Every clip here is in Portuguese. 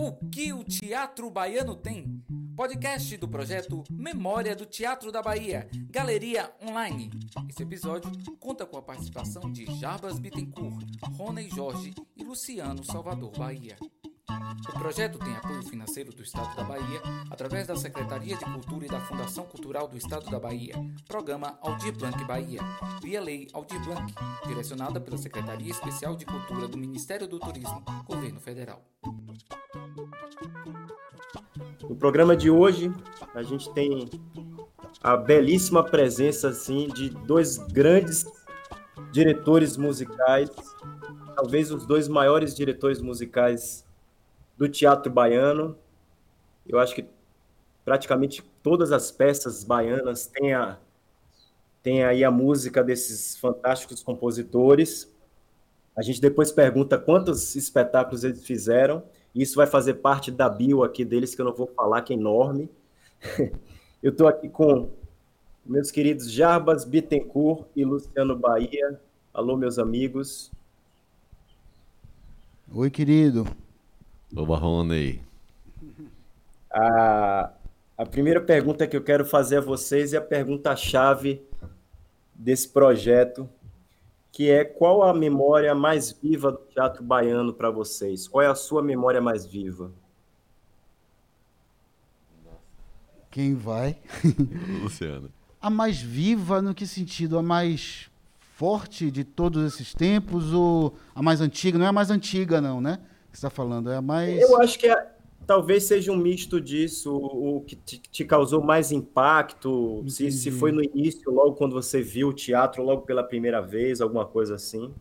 O que o Teatro Baiano tem? Podcast do projeto Memória do Teatro da Bahia, Galeria Online. Esse episódio conta com a participação de Jarbas Bittencourt, Rony Jorge e Luciano Salvador Bahia. O projeto tem apoio financeiro do Estado da Bahia através da Secretaria de Cultura e da Fundação Cultural do Estado da Bahia, Programa Aldir Blanc Bahia, via Lei Aldir Blanc, direcionada pela Secretaria Especial de Cultura do Ministério do Turismo, Governo Federal. No programa de hoje, a gente tem a belíssima presença assim de dois grandes diretores musicais, talvez os dois maiores diretores musicais do teatro baiano. Eu acho que praticamente todas as peças baianas têm, a, têm aí a música desses fantásticos compositores. A gente depois pergunta quantos espetáculos eles fizeram. Isso vai fazer parte da bio aqui deles, que eu não vou falar, que é enorme. Eu estou aqui com meus queridos Jarbas Bittencourt e Luciano Bahia. Alô, meus amigos. Oi, querido. Ô, Barrone. A, a primeira pergunta que eu quero fazer a vocês é a pergunta-chave desse projeto, que é qual a memória mais viva do teatro baiano para vocês? Qual é a sua memória mais viva? Quem vai? Luciano. A mais viva no que sentido? A mais forte de todos esses tempos ou a mais antiga? Não é a mais antiga, não, né? Que você está falando, é a mais. Eu acho que é, talvez seja um misto disso, o que te, causou mais impacto, se, se foi no início, logo quando você viu o teatro, logo pela primeira vez, alguma coisa assim.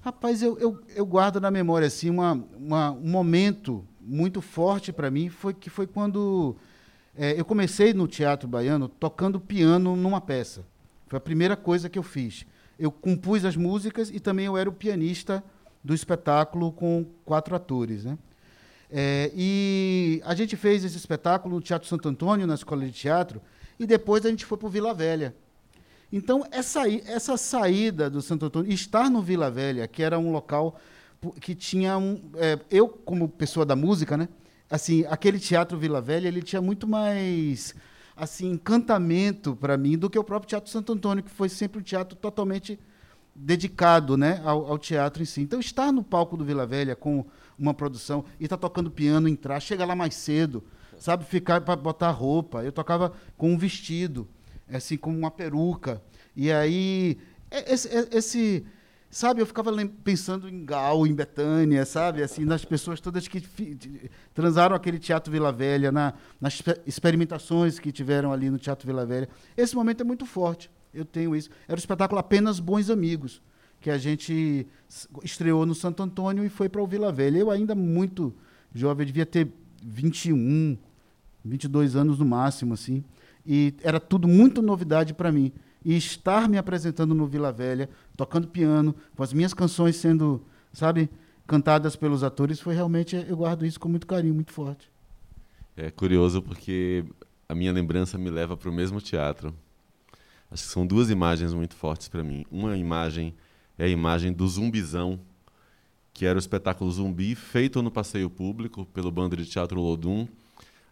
Rapaz, eu, eu, eu guardo na memória assim uma, uma um momento muito forte para mim foi que foi quando é, eu comecei no teatro baiano tocando piano numa peça. Foi a primeira coisa que eu fiz. Eu compus as músicas e também eu era o pianista do espetáculo com quatro atores, né? É, e a gente fez esse espetáculo no Teatro Santo Antônio, na Escola de Teatro, e depois a gente foi para o Vila Velha. Então, essa, essa saída do Santo Antônio, estar no Vila Velha, que era um local que tinha um. É, eu, como pessoa da música, né? Assim, aquele Teatro Vila Velha, ele tinha muito mais assim encantamento para mim do que o próprio Teatro Santo Antônio, que foi sempre um teatro totalmente dedicado né, ao, ao, teatro em si. Então, estar no palco do Vila Velha com uma produção e tá tocando piano, entrar, chega lá mais cedo, sabe, ficar para botar roupa. Eu tocava com um vestido, assim, com uma peruca. E aí, esse, esse sabe, eu ficava pensando em Gal, em Betânia, sabe, assim, nas pessoas todas que transaram aquele Teatro Vila Velha, na, nas experimentações que tiveram ali no Teatro Vila Velha. Esse momento é muito forte eu tenho isso. Era o espetáculo Apenas Bons Amigos, que a gente estreou no Santo Antônio e foi para o Vila Velha. Eu ainda muito jovem, devia ter 21, 22 anos no máximo, assim. E era tudo muito novidade para mim. E estar me apresentando no Vila Velha, tocando piano, com as minhas canções sendo, sabe, cantadas pelos atores, foi realmente, eu guardo isso com muito carinho, muito forte. É curioso porque a minha lembrança me leva para o mesmo teatro. Acho que são duas imagens muito fortes para mim. Uma imagem é a imagem do Zumbizão, que era o espetáculo Zumbi feito no passeio público pelo bando de teatro Lodum,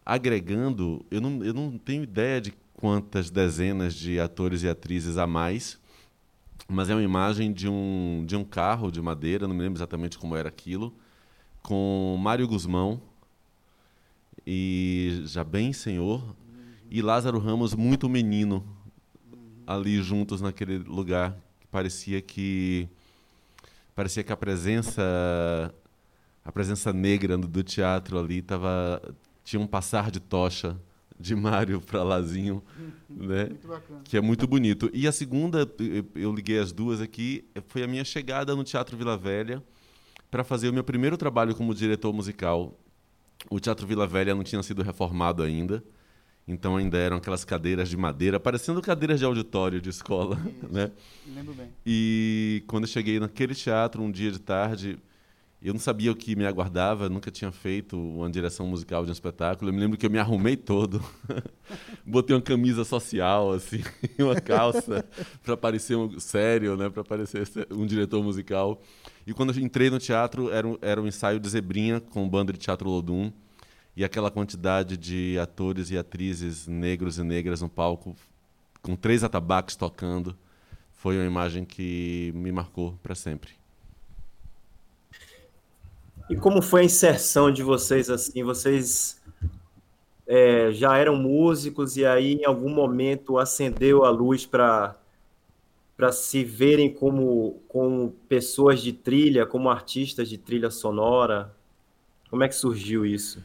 agregando, eu não, eu não tenho ideia de quantas dezenas de atores e atrizes a mais, mas é uma imagem de um, de um carro de madeira, não me lembro exatamente como era aquilo, com Mário Guzmão e já bem senhor e Lázaro Ramos muito menino ali juntos naquele lugar. Parecia que parecia que a presença a presença negra do teatro ali tava tinha um passar de tocha de Mário para Lazinho, né? Que é muito bonito. E a segunda, eu liguei as duas aqui, foi a minha chegada no Teatro Vila Velha para fazer o meu primeiro trabalho como diretor musical. O Teatro Vila Velha não tinha sido reformado ainda. Então ainda eram aquelas cadeiras de madeira, parecendo cadeiras de auditório de escola, Isso, né? Lembro bem. E quando eu cheguei naquele teatro um dia de tarde, eu não sabia o que me aguardava, nunca tinha feito uma direção musical de um espetáculo. Eu me lembro que eu me arrumei todo, botei uma camisa social assim, uma calça para parecer um sério, né, para parecer um diretor musical. E quando eu entrei no teatro, era um, era um ensaio de Zebrinha com banda de teatro Lodum. E aquela quantidade de atores e atrizes negros e negras no palco, com três atabaques tocando, foi uma imagem que me marcou para sempre. E como foi a inserção de vocês assim? Vocês é, já eram músicos e aí em algum momento acendeu a luz para para se verem como, como pessoas de trilha, como artistas de trilha sonora? Como é que surgiu isso?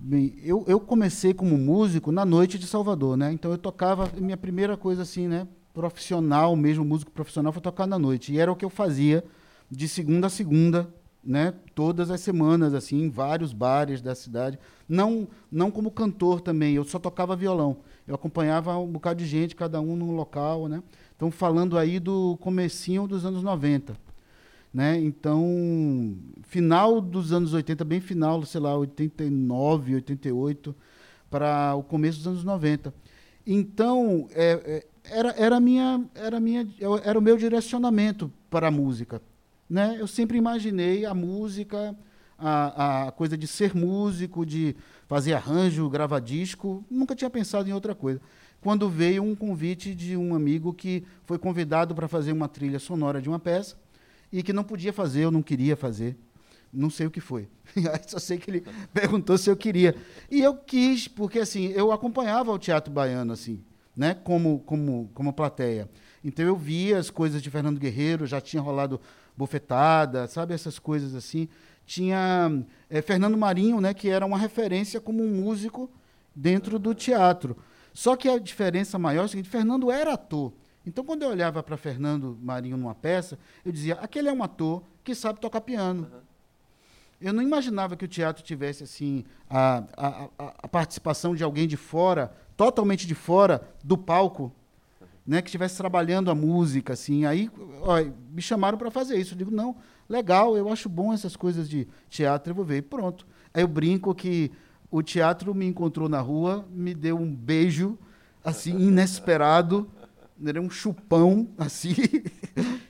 Bem, eu, eu comecei como músico na noite de Salvador, né? Então eu tocava, minha primeira coisa assim, né? Profissional, mesmo músico profissional, foi tocar na noite. E era o que eu fazia de segunda a segunda, né? Todas as semanas, assim, em vários bares da cidade. Não, não como cantor também, eu só tocava violão. Eu acompanhava um bocado de gente, cada um num local, né? Então, falando aí do comecinho dos anos 90. Né? Então, final dos anos 80, bem final, sei lá, 89, 88, para o começo dos anos 90. Então, é, é, era, era, minha, era, minha, era o meu direcionamento para a música. Né? Eu sempre imaginei a música, a, a coisa de ser músico, de fazer arranjo, gravar disco, nunca tinha pensado em outra coisa. Quando veio um convite de um amigo que foi convidado para fazer uma trilha sonora de uma peça e que não podia fazer, eu não queria fazer. Não sei o que foi. Só sei que ele perguntou se eu queria. E eu quis, porque assim, eu acompanhava o teatro baiano assim, né, como como como plateia. Então eu via as coisas de Fernando Guerreiro, já tinha rolado bofetada, sabe essas coisas assim tinha é, Fernando Marinho, né, que era uma referência como um músico dentro do teatro. Só que a diferença maior é o seguinte: Fernando era ator. Então, quando eu olhava para Fernando Marinho numa peça, eu dizia: aquele é um ator que sabe tocar piano. Uhum. Eu não imaginava que o teatro tivesse assim a, a, a, a, participação de alguém de fora, totalmente de fora do palco, né, que estivesse trabalhando a música assim. Aí ó, me chamaram para fazer isso. Eu digo não, legal, eu acho bom essas coisas de teatro, eu vou ver. E pronto. Aí eu brinco que o teatro me encontrou na rua, me deu um beijo, assim, inesperado, era um chupão, assim,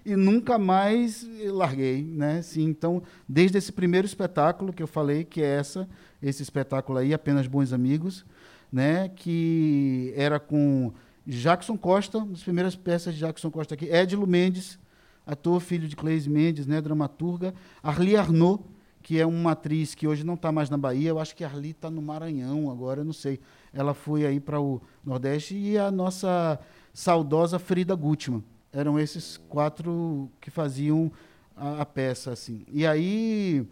e nunca mais larguei, né? Assim, então, desde esse primeiro espetáculo que eu falei, que é essa, esse espetáculo aí, Apenas Bons Amigos, né? Que era com Jackson Costa, das primeiras peças de Jackson Costa aqui, Edilo Mendes, ator, filho de Cleise Mendes, né, dramaturga, Arli Arnaud, que é uma atriz que hoje não está mais na Bahia, eu acho que Arli está no Maranhão agora, eu não sei. Ela foi aí para o Nordeste e a nossa saudosa Frida Gutmann. Eram esses quatro que faziam a, a peça, assim. E aí,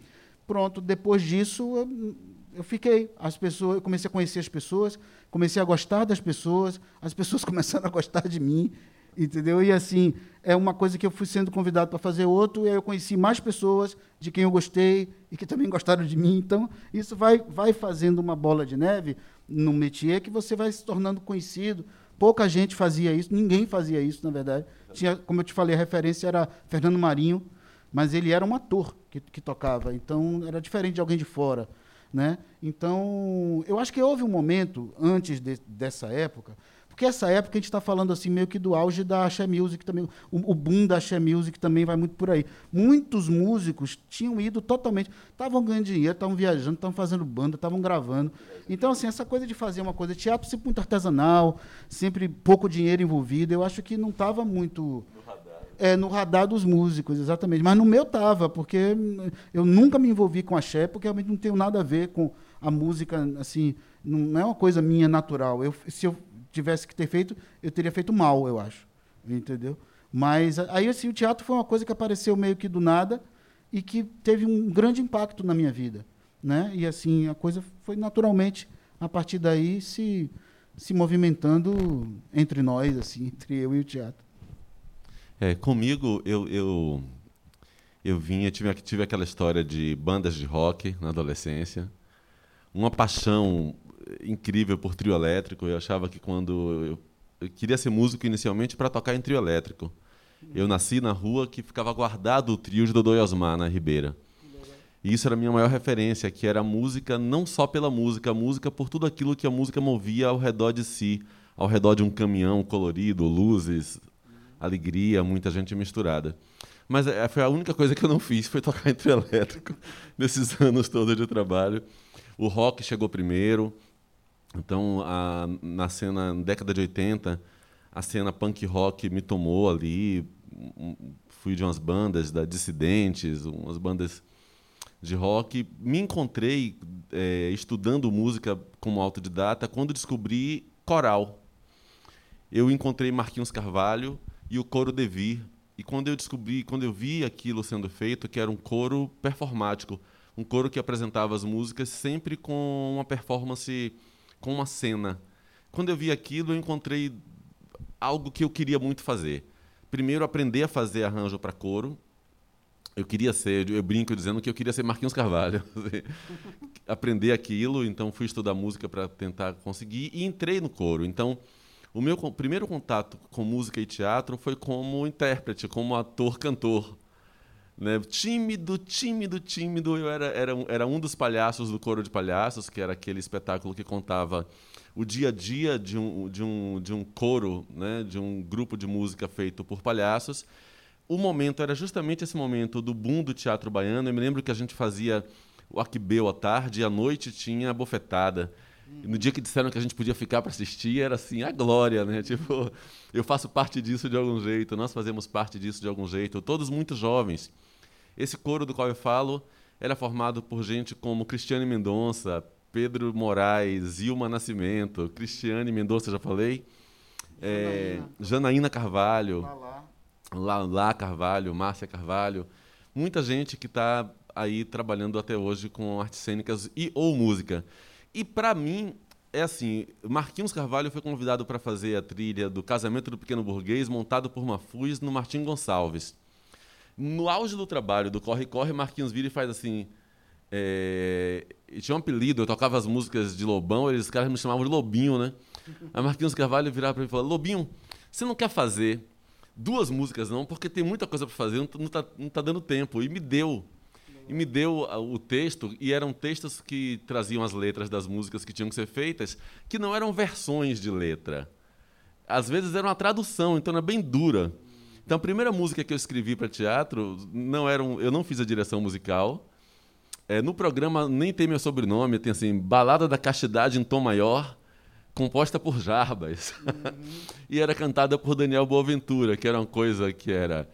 pronto, depois disso, eu, eu fiquei. As pessoas, eu comecei a conhecer as pessoas, comecei a gostar das pessoas, as pessoas começaram a gostar de mim, entendeu? E assim, é uma coisa que eu fui sendo convidado para fazer outro, e aí eu conheci mais pessoas de quem eu gostei e que também gostaram de mim. Então, isso vai, vai fazendo uma bola de neve no métier que você vai se tornando conhecido. Pouca gente fazia isso, ninguém fazia isso, na verdade. Tinha, como eu te falei, a referência era Fernando Marinho, mas ele era um ator que, que tocava, então era diferente de alguém de fora. Né? Então, eu acho que houve um momento, antes de, dessa época, porque essa época a gente está falando assim meio que do auge da Axé Music também, o, o boom da Axé Music também vai muito por aí. Muitos músicos tinham ido totalmente, estavam ganhando dinheiro, estavam viajando, estavam fazendo banda, estavam gravando. Então assim, essa coisa de fazer uma coisa teatro sempre muito artesanal, sempre pouco dinheiro envolvido, eu acho que não estava muito é, no radar dos músicos, exatamente. Mas no meu estava, porque eu nunca me envolvi com axé, porque realmente não tenho nada a ver com a música, assim, não é uma coisa minha natural. Eu, se eu tivesse que ter feito, eu teria feito mal, eu acho. Entendeu? Mas aí assim, o teatro foi uma coisa que apareceu meio que do nada e que teve um grande impacto na minha vida, né? E assim, a coisa foi naturalmente a partir daí se se movimentando entre nós assim, entre eu e o teatro. É, comigo eu eu eu vinha, tive, tive aquela história de bandas de rock na adolescência, uma paixão incrível por trio elétrico. Eu achava que quando eu, eu queria ser músico inicialmente para tocar em trio elétrico. Eu nasci na rua que ficava guardado o trio de Dodô e Osmar na Ribeira. E isso era a minha maior referência, que era a música não só pela música, a música por tudo aquilo que a música movia ao redor de si, ao redor de um caminhão colorido, luzes, alegria, muita gente misturada. Mas é, foi a única coisa que eu não fiz, foi tocar em trio elétrico nesses anos todos de trabalho. O rock chegou primeiro. Então, a, na cena, na década de 80, a cena punk rock me tomou ali. Fui de umas bandas da Dissidentes, umas bandas de rock. Me encontrei é, estudando música como autodidata quando descobri coral. Eu encontrei Marquinhos Carvalho e o coro Devir. E quando eu descobri, quando eu vi aquilo sendo feito, que era um coro performático, um coro que apresentava as músicas sempre com uma performance, com uma cena. Quando eu vi aquilo, eu encontrei algo que eu queria muito fazer. Primeiro, aprender a fazer arranjo para coro, eu queria ser, eu brinco dizendo que eu queria ser Marquinhos Carvalho. Aprender aquilo, então fui estudar música para tentar conseguir e entrei no coro. Então, o meu primeiro contato com música e teatro foi como intérprete, como ator-cantor. Né? Tímido, tímido, tímido. Eu era, era, era um dos palhaços do Coro de Palhaços, que era aquele espetáculo que contava o dia a dia de um, de um, de um coro, né? de um grupo de música feito por palhaços o momento era justamente esse momento do boom do teatro baiano. Eu me lembro que a gente fazia o Aquibeu à tarde e à noite tinha a bofetada. No dia que disseram que a gente podia ficar para assistir, era assim, a glória, né? Tipo, eu faço parte disso de algum jeito, nós fazemos parte disso de algum jeito, todos muito jovens. Esse coro do qual eu falo era formado por gente como Cristiane Mendonça, Pedro Moraes, Ilma Nascimento, Cristiane Mendonça, já falei, é, Janaína Carvalho. Lá Carvalho, Márcia Carvalho, muita gente que está aí trabalhando até hoje com artes cênicas e ou música. E para mim é assim, Marquinhos Carvalho foi convidado para fazer a trilha do Casamento do Pequeno Burguês, montado por Mafuz no Martim Gonçalves. No auge do trabalho do Corre Corre, Marquinhos vira e faz assim, é... tinha um apelido, eu tocava as músicas de Lobão, eles os caras me chamavam de Lobinho, né? Aí Marquinhos Carvalho virava para mim e falou: Lobinho, você não quer fazer duas músicas não, porque tem muita coisa para fazer, não, tá, não tá dando tempo. E me deu. E me deu o texto, e eram textos que traziam as letras das músicas que tinham que ser feitas, que não eram versões de letra. Às vezes era uma tradução, então era bem dura. Então a primeira música que eu escrevi para teatro, não era um, eu não fiz a direção musical. É, no programa nem tem meu sobrenome, tem assim, Balada da Castidade em Tom Maior composta por Jarbas. Uhum. e era cantada por Daniel Boaventura, que era uma coisa que era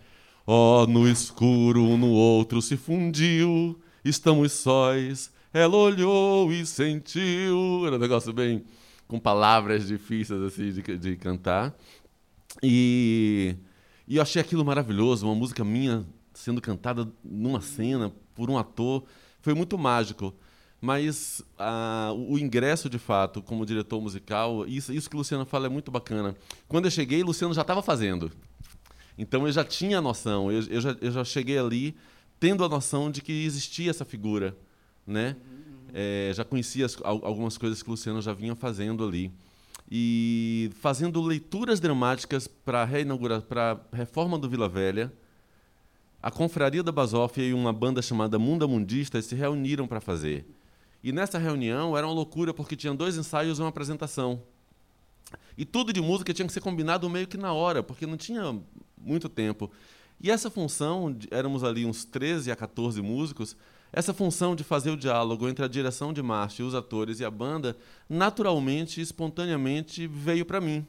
Ó, oh, no escuro um no outro se fundiu, estamos sóis, ela olhou e sentiu. Era um negócio bem com palavras difíceis assim de, de cantar. E, e eu achei aquilo maravilhoso, uma música minha sendo cantada numa cena por um ator. Foi muito mágico mas ah, o ingresso de fato como diretor musical, isso, isso que o Luciano fala é muito bacana. Quando eu cheguei, o Luciano já estava fazendo. Então eu já tinha a noção, eu, eu, já, eu já cheguei ali tendo a noção de que existia essa figura, né? É, já conhecia as, algumas coisas que o Luciano já vinha fazendo ali e fazendo leituras dramáticas para para reforma do Vila Velha. A confraria da Basófia e uma banda chamada Munda Mundista se reuniram para fazer. E nessa reunião era uma loucura porque tinha dois ensaios e uma apresentação. E tudo de música tinha que ser combinado meio que na hora, porque não tinha muito tempo. E essa função, éramos ali uns 13 a 14 músicos, essa função de fazer o diálogo entre a direção de marcha, os atores e a banda, naturalmente, espontaneamente veio para mim.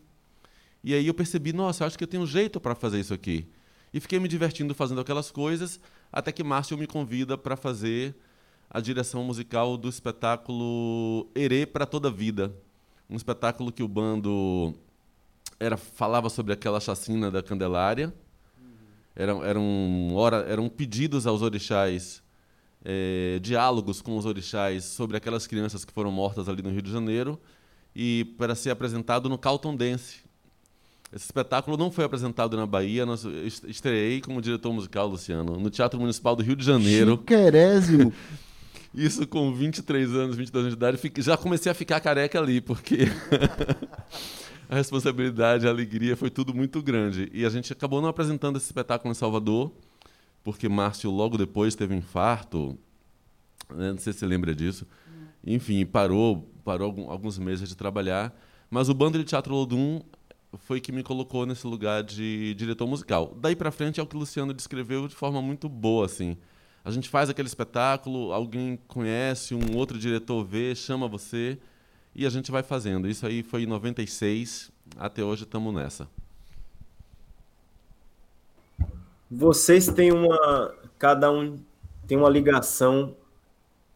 E aí eu percebi, nossa, acho que eu tenho jeito para fazer isso aqui. E fiquei me divertindo fazendo aquelas coisas, até que Márcio me convida para fazer a direção musical do espetáculo Herê para Toda a Vida. Um espetáculo que o bando era, falava sobre aquela chacina da Candelária. Eram, eram pedidos aos orixás, é, diálogos com os orixás sobre aquelas crianças que foram mortas ali no Rio de Janeiro e para ser apresentado no Calton Dance. Esse espetáculo não foi apresentado na Bahia, nós estreiei como diretor musical, Luciano, no Teatro Municipal do Rio de Janeiro. Chiquerésimo! Isso com 23 anos, 22 anos de idade, já comecei a ficar careca ali, porque a responsabilidade, a alegria foi tudo muito grande. E a gente acabou não apresentando esse espetáculo em Salvador, porque Márcio logo depois teve um infarto, né? não sei se você lembra disso. Enfim, parou, parou alguns meses de trabalhar. Mas o Bando de Teatro Lodum foi que me colocou nesse lugar de diretor musical. Daí para frente é o que o Luciano descreveu de forma muito boa, assim. A gente faz aquele espetáculo, alguém conhece, um outro diretor vê, chama você e a gente vai fazendo. Isso aí foi em 96, até hoje estamos nessa. Vocês têm uma. Cada um tem uma ligação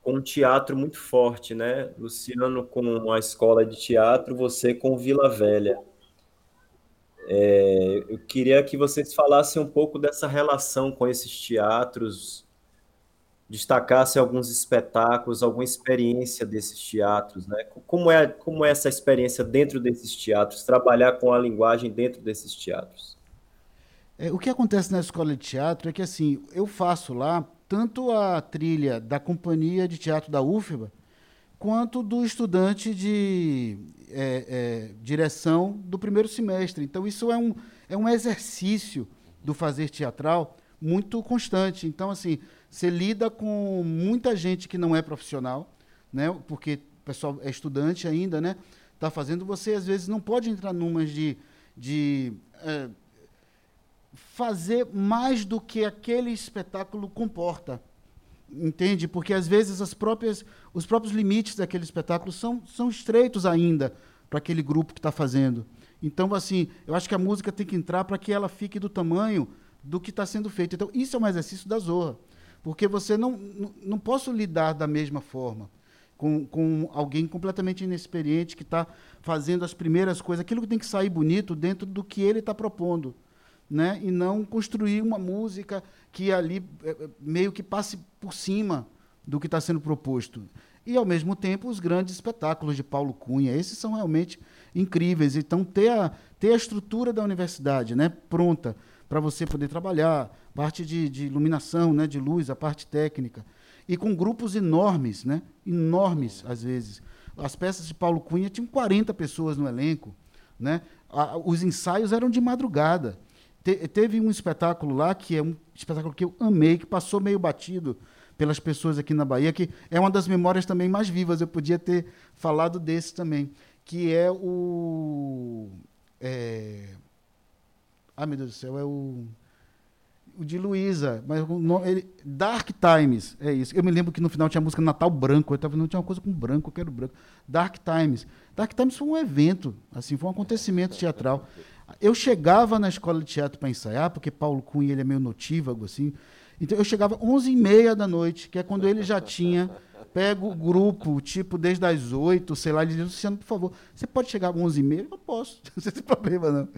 com o teatro muito forte, né? Luciano com a escola de teatro, você com Vila Velha. É, eu queria que vocês falassem um pouco dessa relação com esses teatros, destacassem alguns espetáculos, alguma experiência desses teatros, né? Como é, como é essa experiência dentro desses teatros, trabalhar com a linguagem dentro desses teatros? É, o que acontece na escola de teatro é que assim, eu faço lá tanto a trilha da companhia de teatro da UFBA, quanto do estudante de é, é, direção do primeiro semestre. Então, isso é um, é um exercício do fazer teatral muito constante. Então, assim, você lida com muita gente que não é profissional, né? porque o pessoal é estudante ainda, né? Está fazendo, você às vezes não pode entrar numas de, de é, fazer mais do que aquele espetáculo comporta. Entende? Porque às vezes as próprias, os próprios limites daquele espetáculo são, são estreitos ainda para aquele grupo que está fazendo. Então, assim, eu acho que a música tem que entrar para que ela fique do tamanho do que está sendo feito. Então, isso é um exercício da Zorra. Porque você não, não, não posso lidar da mesma forma com, com alguém completamente inexperiente que está fazendo as primeiras coisas, aquilo que tem que sair bonito dentro do que ele está propondo né? e não construir uma música que ali é, é, meio que passe por cima do que está sendo proposto. E, ao mesmo tempo, os grandes espetáculos de Paulo Cunha, esses são realmente incríveis. Então, ter a, ter a estrutura da universidade né, pronta para você poder trabalhar, parte de, de iluminação, né, de luz, a parte técnica. E com grupos enormes, né, enormes às vezes. As peças de Paulo Cunha tinham 40 pessoas no elenco. Né? os ensaios eram de madrugada. Te, teve um espetáculo lá, que é um espetáculo que eu amei, que passou meio batido pelas pessoas aqui na Bahia, que é uma das memórias também mais vivas. Eu podia ter falado desse também, que é o. É... Ah, meu Deus do céu, é o. O de Luísa, mas nome, ele, Dark Times, é isso. Eu me lembro que no final tinha a música Natal Branco, eu tava, não tinha uma coisa com branco, eu quero branco. Dark Times. Dark Times foi um evento, assim, foi um acontecimento teatral. Eu chegava na escola de teatro para ensaiar, porque Paulo Cunha ele é meio notívago, assim. Então eu chegava 11h30 da noite, que é quando ele já tinha pego o grupo, tipo, desde as 8, sei lá, ele dizia, Luciano, por favor, você pode chegar às 11h30? Eu posso, não tem problema, não.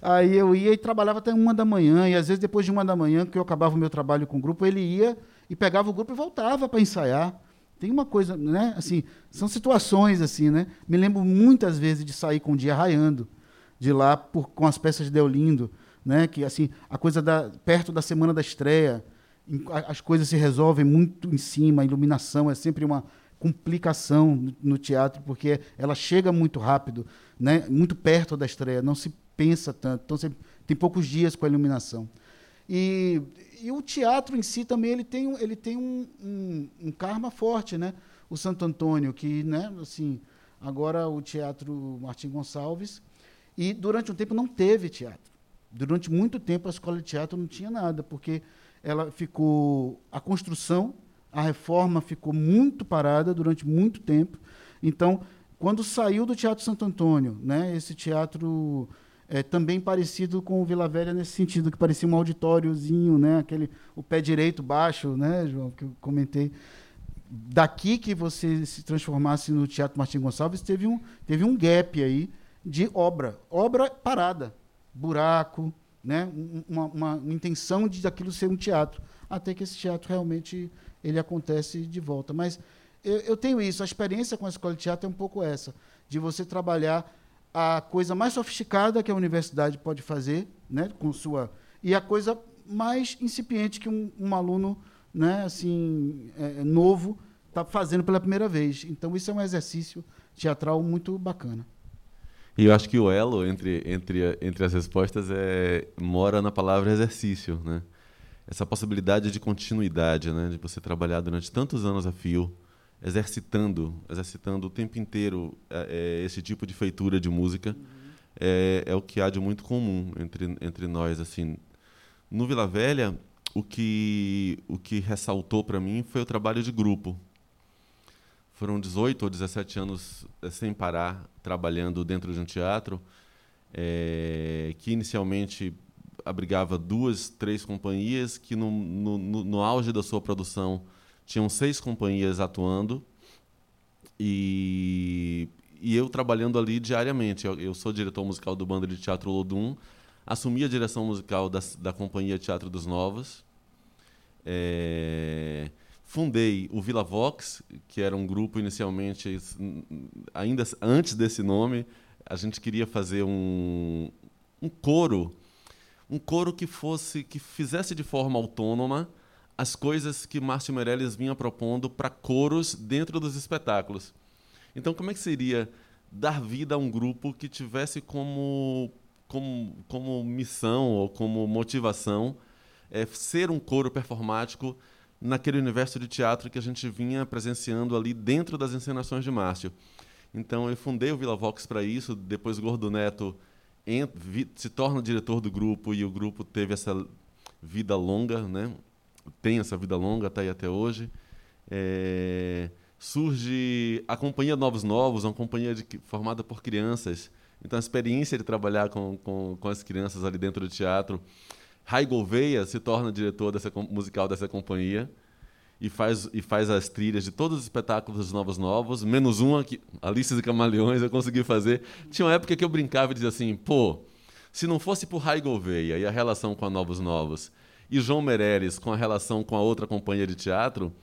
Aí eu ia e trabalhava até uma da manhã, e às vezes depois de uma da manhã, que eu acabava o meu trabalho com o grupo, ele ia e pegava o grupo e voltava para ensaiar. Tem uma coisa, né, assim, são situações assim, né? Me lembro muitas vezes de sair com o dia raiando de lá por, com as peças de Deolindo, né? Que assim a coisa da perto da semana da estreia, as coisas se resolvem muito em cima, a iluminação é sempre uma complicação no, no teatro porque ela chega muito rápido, né? Muito perto da estreia, não se pensa tanto, então você tem poucos dias com a iluminação. E, e o teatro em si também ele tem, ele tem um, um, um karma forte, né? O Santo Antônio, que, né, assim, agora o Teatro Martim Gonçalves e durante um tempo não teve teatro. Durante muito tempo a escola de teatro não tinha nada, porque ela ficou a construção, a reforma ficou muito parada durante muito tempo. Então, quando saiu do Teatro Santo Antônio, né, esse teatro é, também parecido com o Vila Velha nesse sentido, que parecia um auditóriozinho, né, aquele, o pé direito baixo, né, João, que eu comentei. Daqui que você se transformasse no Teatro Martim Gonçalves, teve um, teve um gap aí, de obra. Obra parada. Buraco, né? uma, uma, intenção de aquilo ser um teatro. Até que esse teatro realmente ele acontece de volta. Mas eu, eu tenho isso. A experiência com a escola de teatro é um pouco essa. De você trabalhar a coisa mais sofisticada que a universidade pode fazer, né, com sua e a coisa mais incipiente que um, um aluno, né, assim, é, novo está fazendo pela primeira vez. Então isso é um exercício teatral muito bacana. E eu acho que o elo entre, entre, entre as respostas é, mora na palavra exercício, né? Essa possibilidade de continuidade, né? De você trabalhar durante tantos anos a fio, exercitando, exercitando o tempo inteiro é, é esse tipo de feitura de música. é, é o que há de muito comum entre, entre nós. assim. No Vila Velha, o que, o que ressaltou para mim foi o trabalho de grupo. Foram 18 ou 17 anos eh, sem parar trabalhando dentro de um teatro, é, que inicialmente abrigava duas, três companhias, que no, no, no, auge da sua produção tinham seis companhias atuando, e, e eu trabalhando ali diariamente. Eu, eu, sou diretor musical do Banda de Teatro Lodum, assumi a direção musical da, da Companhia Teatro dos Novos, é, fundei o Vila Vox, que era um grupo inicialmente, ainda antes desse nome, a gente queria fazer um, um coro, um coro que fosse, que fizesse de forma autônoma as coisas que Márcio Meirelles vinha propondo para coros dentro dos espetáculos. Então, como é que seria dar vida a um grupo que tivesse como, como, como missão ou como motivação é, ser um coro performático naquele universo de teatro que a gente vinha presenciando ali dentro das encenações de Márcio. Então eu fundei o Vila Vox para isso, depois o Gordo Neto se torna diretor do grupo e o grupo teve essa vida longa, né? tem essa vida longa, está aí até hoje. É... surge a Companhia Novos Novos, uma companhia de... formada por crianças. Então a experiência de trabalhar com, com, com as crianças ali dentro do teatro Rai Gouveia se torna diretor dessa, musical dessa companhia e faz, e faz as trilhas de todos os espetáculos dos Novos Novos, menos uma que Alices e Camaleões eu consegui fazer. Tinha uma época que eu brincava e dizia assim, pô, se não fosse por Rai Gouveia e a relação com a Novos Novos, e João Meirelles com a relação com a outra companhia de teatro,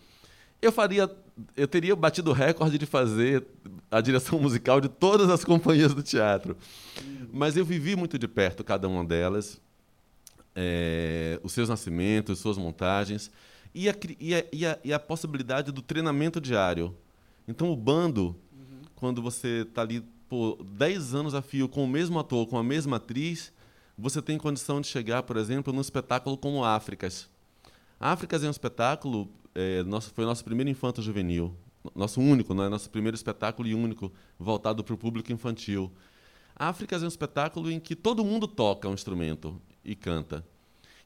eu faria eu teria batido o recorde de fazer a direção musical de todas as companhias do teatro. Mas eu vivi muito de perto cada uma delas é, os seus nascimentos, suas montagens e a, e, a, e, a, e a, possibilidade do treinamento diário. Então, o bando, uhum. quando você está ali por 10 anos a fio com o mesmo ator, com a mesma atriz, você tem condição de chegar, por exemplo, num espetáculo como Áfricas. Áfricas é um espetáculo, é, nosso, foi nosso primeiro infanto juvenil, nosso único, não é nosso primeiro espetáculo e único voltado para o público infantil. Áfricas é um espetáculo em que todo mundo toca um instrumento e canta.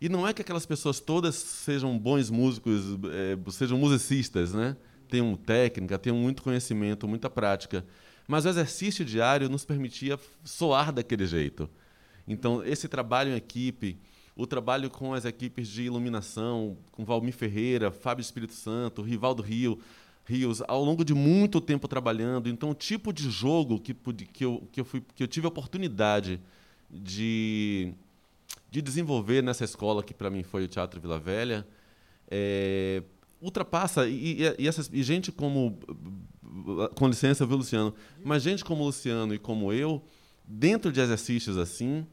E não é que aquelas pessoas todas sejam bons músicos, é, sejam musicistas, né? Tenham técnica, tenham muito conhecimento, muita prática. Mas o exercício diário nos permitia soar daquele jeito. Então, esse trabalho em equipe, o trabalho com as equipes de iluminação, com Valmir Ferreira, Fábio Espírito Santo, Rivaldo Rio, Rios, ao longo de muito tempo trabalhando. Então, o tipo de jogo que, que, eu, que, eu, fui, que eu tive a oportunidade de de desenvolver nessa escola que para mim foi o Teatro Vila Velha, é, ultrapassa e, e, e, essas, e gente como com licença, viu, Luciano? Mas gente como o Luciano e como eu, dentro de exercícios assim,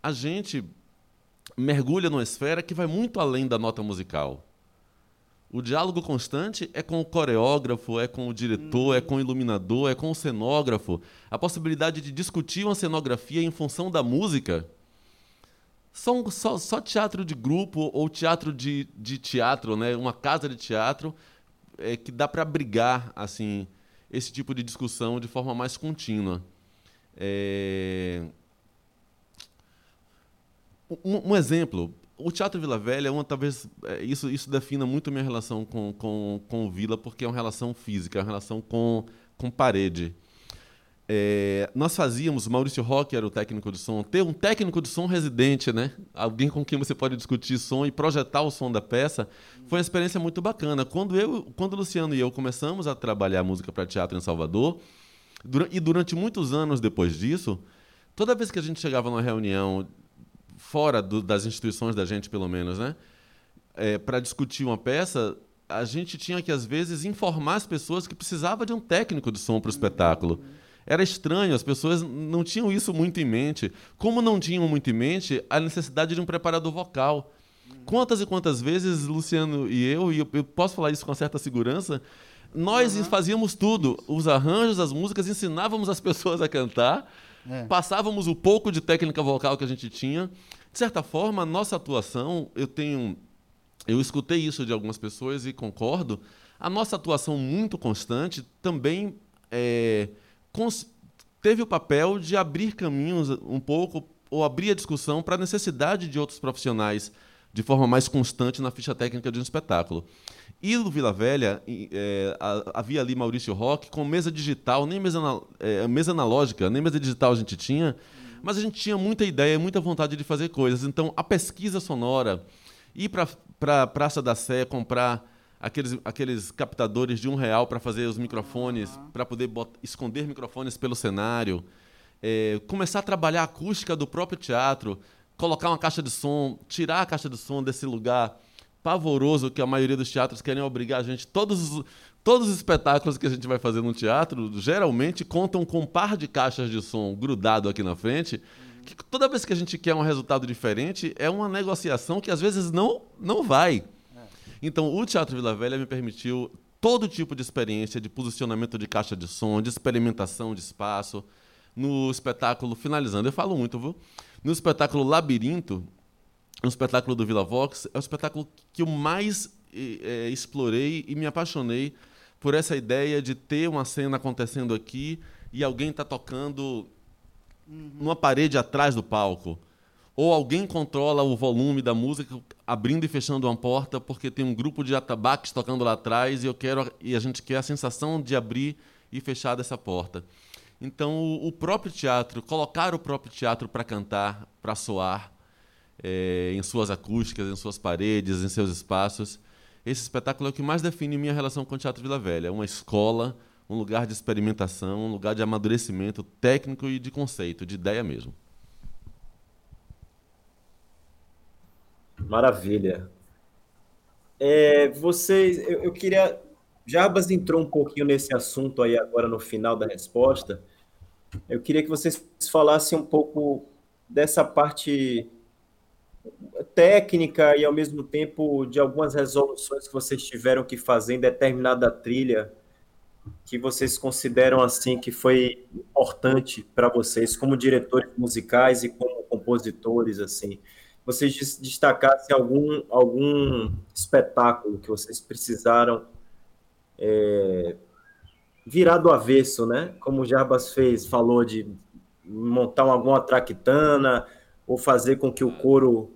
a gente mergulha numa esfera que vai muito além da nota musical. O diálogo constante é com o coreógrafo, é com o diretor, é com o iluminador, é com o cenógrafo. A possibilidade de discutir uma cenografia em função da música só, só, teatro de grupo ou teatro de, de teatro, né? uma casa de teatro, é, que dá para abrigar assim, esse tipo de discussão de forma mais contínua. É... Um, um, exemplo, o Teatro Vila Velha é uma, talvez é, isso, isso defina muito minha relação com, com, com o Vila, porque é uma relação física, é uma relação com, com parede. É, nós fazíamos, Maurício Roque era o técnico de som, ter um técnico de som residente, né? Alguém com quem você pode discutir som e projetar o som da peça, foi uma experiência muito bacana. Quando eu, quando o Luciano e eu começamos a trabalhar música para teatro em Salvador, e durante muitos anos depois disso, toda vez que a gente chegava numa reunião fora do, das instituições da gente, pelo menos, né? É, para discutir uma peça, a gente tinha que às vezes informar as pessoas que precisava de um técnico de som para o espetáculo. Era estranho, as pessoas não tinham isso muito em mente. Como não tinham muito em mente a necessidade de um preparador vocal. Quantas e quantas vezes Luciano e eu, e eu, posso falar isso com certa segurança, nós uhum. fazíamos tudo, os arranjos, as músicas, ensinávamos as pessoas a cantar, é. passávamos o pouco de técnica vocal que a gente tinha. De certa forma, a nossa atuação, eu tenho. Eu escutei isso de algumas pessoas e concordo. A nossa atuação muito constante também é, teve o papel de abrir caminhos um pouco, ou abrir a discussão para a necessidade de outros profissionais de forma mais constante na ficha técnica de um espetáculo. E no Vila Velha, é, havia ali Maurício Roque com mesa digital, nem mesa, é, mesa analógica, nem mesa digital a gente tinha, mas a gente tinha muita ideia, muita vontade de fazer coisas. Então, a pesquisa sonora, ir para a Praça da Sé comprar aqueles, aqueles captadores de um real para fazer os microfones, para poder esconder microfones pelo cenário, é, começar a trabalhar a acústica do próprio teatro, colocar uma caixa de som, tirar a caixa de som desse lugar pavoroso que a maioria dos teatros querem obrigar a gente. Todos os, todos os espetáculos que a gente vai fazer no teatro geralmente contam com um par de caixas de som grudado aqui na frente. Que toda vez que a gente quer um resultado diferente, é uma negociação que às vezes não, não vai. Então, o Teatro Vila Velha me permitiu todo tipo de experiência de posicionamento de caixa de som, de experimentação de espaço. No espetáculo, finalizando, eu falo muito, viu? No espetáculo Labirinto, um espetáculo do Vila Vox, é o espetáculo que eu mais é, explorei e me apaixonei por essa ideia de ter uma cena acontecendo aqui e alguém está tocando numa parede atrás do palco. Ou alguém controla o volume da música, abrindo e fechando uma porta, porque tem um grupo de atabaques tocando lá atrás e eu quero e a gente quer a sensação de abrir e fechar dessa porta. Então, o próprio teatro, colocar o próprio teatro para cantar, para soar, é, em suas acústicas, em suas paredes, em seus espaços. Esse espetáculo é o que mais define minha relação com o Teatro Vila Velha. É uma escola, um lugar de experimentação, um lugar de amadurecimento técnico e de conceito, de ideia mesmo. Maravilha. É, vocês, eu, eu queria. Jarbas entrou um pouquinho nesse assunto aí agora no final da resposta. Eu queria que vocês falassem um pouco dessa parte técnica e ao mesmo tempo de algumas resoluções que vocês tiveram que fazer em determinada trilha que vocês consideram assim que foi importante para vocês como diretores musicais e como compositores assim vocês destacassem algum algum espetáculo que vocês precisaram é, virar do avesso né como o Jarbas fez falou de montar alguma traquitana ou fazer com que o coro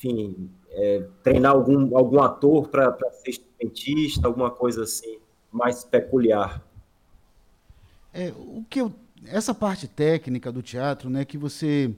enfim, é, treinar algum, algum ator para ser instrumentista, alguma coisa assim, mais peculiar. É, o que eu, essa parte técnica do teatro, né, que você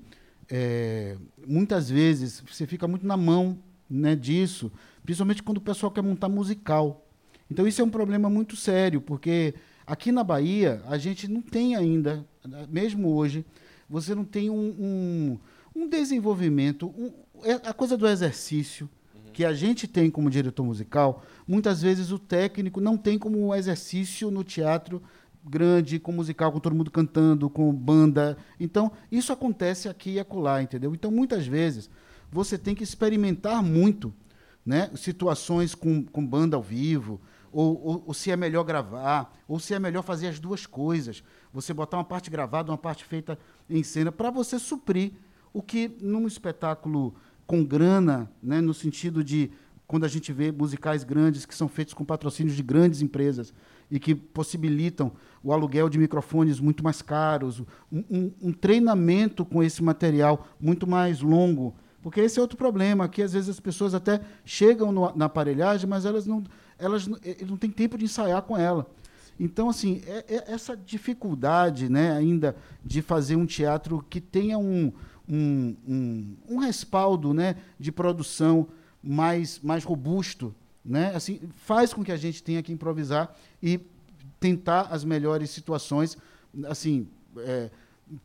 é, muitas vezes você fica muito na mão né, disso, principalmente quando o pessoal quer montar musical. Então isso é um problema muito sério, porque aqui na Bahia a gente não tem ainda, mesmo hoje, você não tem um, um, um desenvolvimento, um, é a coisa do exercício que a gente tem como diretor musical, muitas vezes o técnico não tem como um exercício no teatro grande, com musical, com todo mundo cantando, com banda. Então, isso acontece aqui e acolá, entendeu? Então, muitas vezes, você tem que experimentar muito né? situações com, com banda ao vivo, ou, ou, ou, se é melhor gravar, ou se é melhor fazer as duas coisas. Você botar uma parte gravada, uma parte feita em cena, para você suprir o que num espetáculo com grana, né, no sentido de quando a gente vê musicais grandes que são feitos com patrocínios de grandes empresas e que possibilitam o aluguel de microfones muito mais caros, um, um, um treinamento com esse material muito mais longo, porque esse é outro problema, que às vezes as pessoas até chegam no, na aparelhagem, mas elas não, elas não têm tempo de ensaiar com ela. Então, assim, é, é essa dificuldade né, ainda de fazer um teatro que tenha um, um, um, um respaldo né, de produção mais, mais robusto, né? Assim, faz com que a gente tenha que improvisar e tentar as melhores situações, assim, é,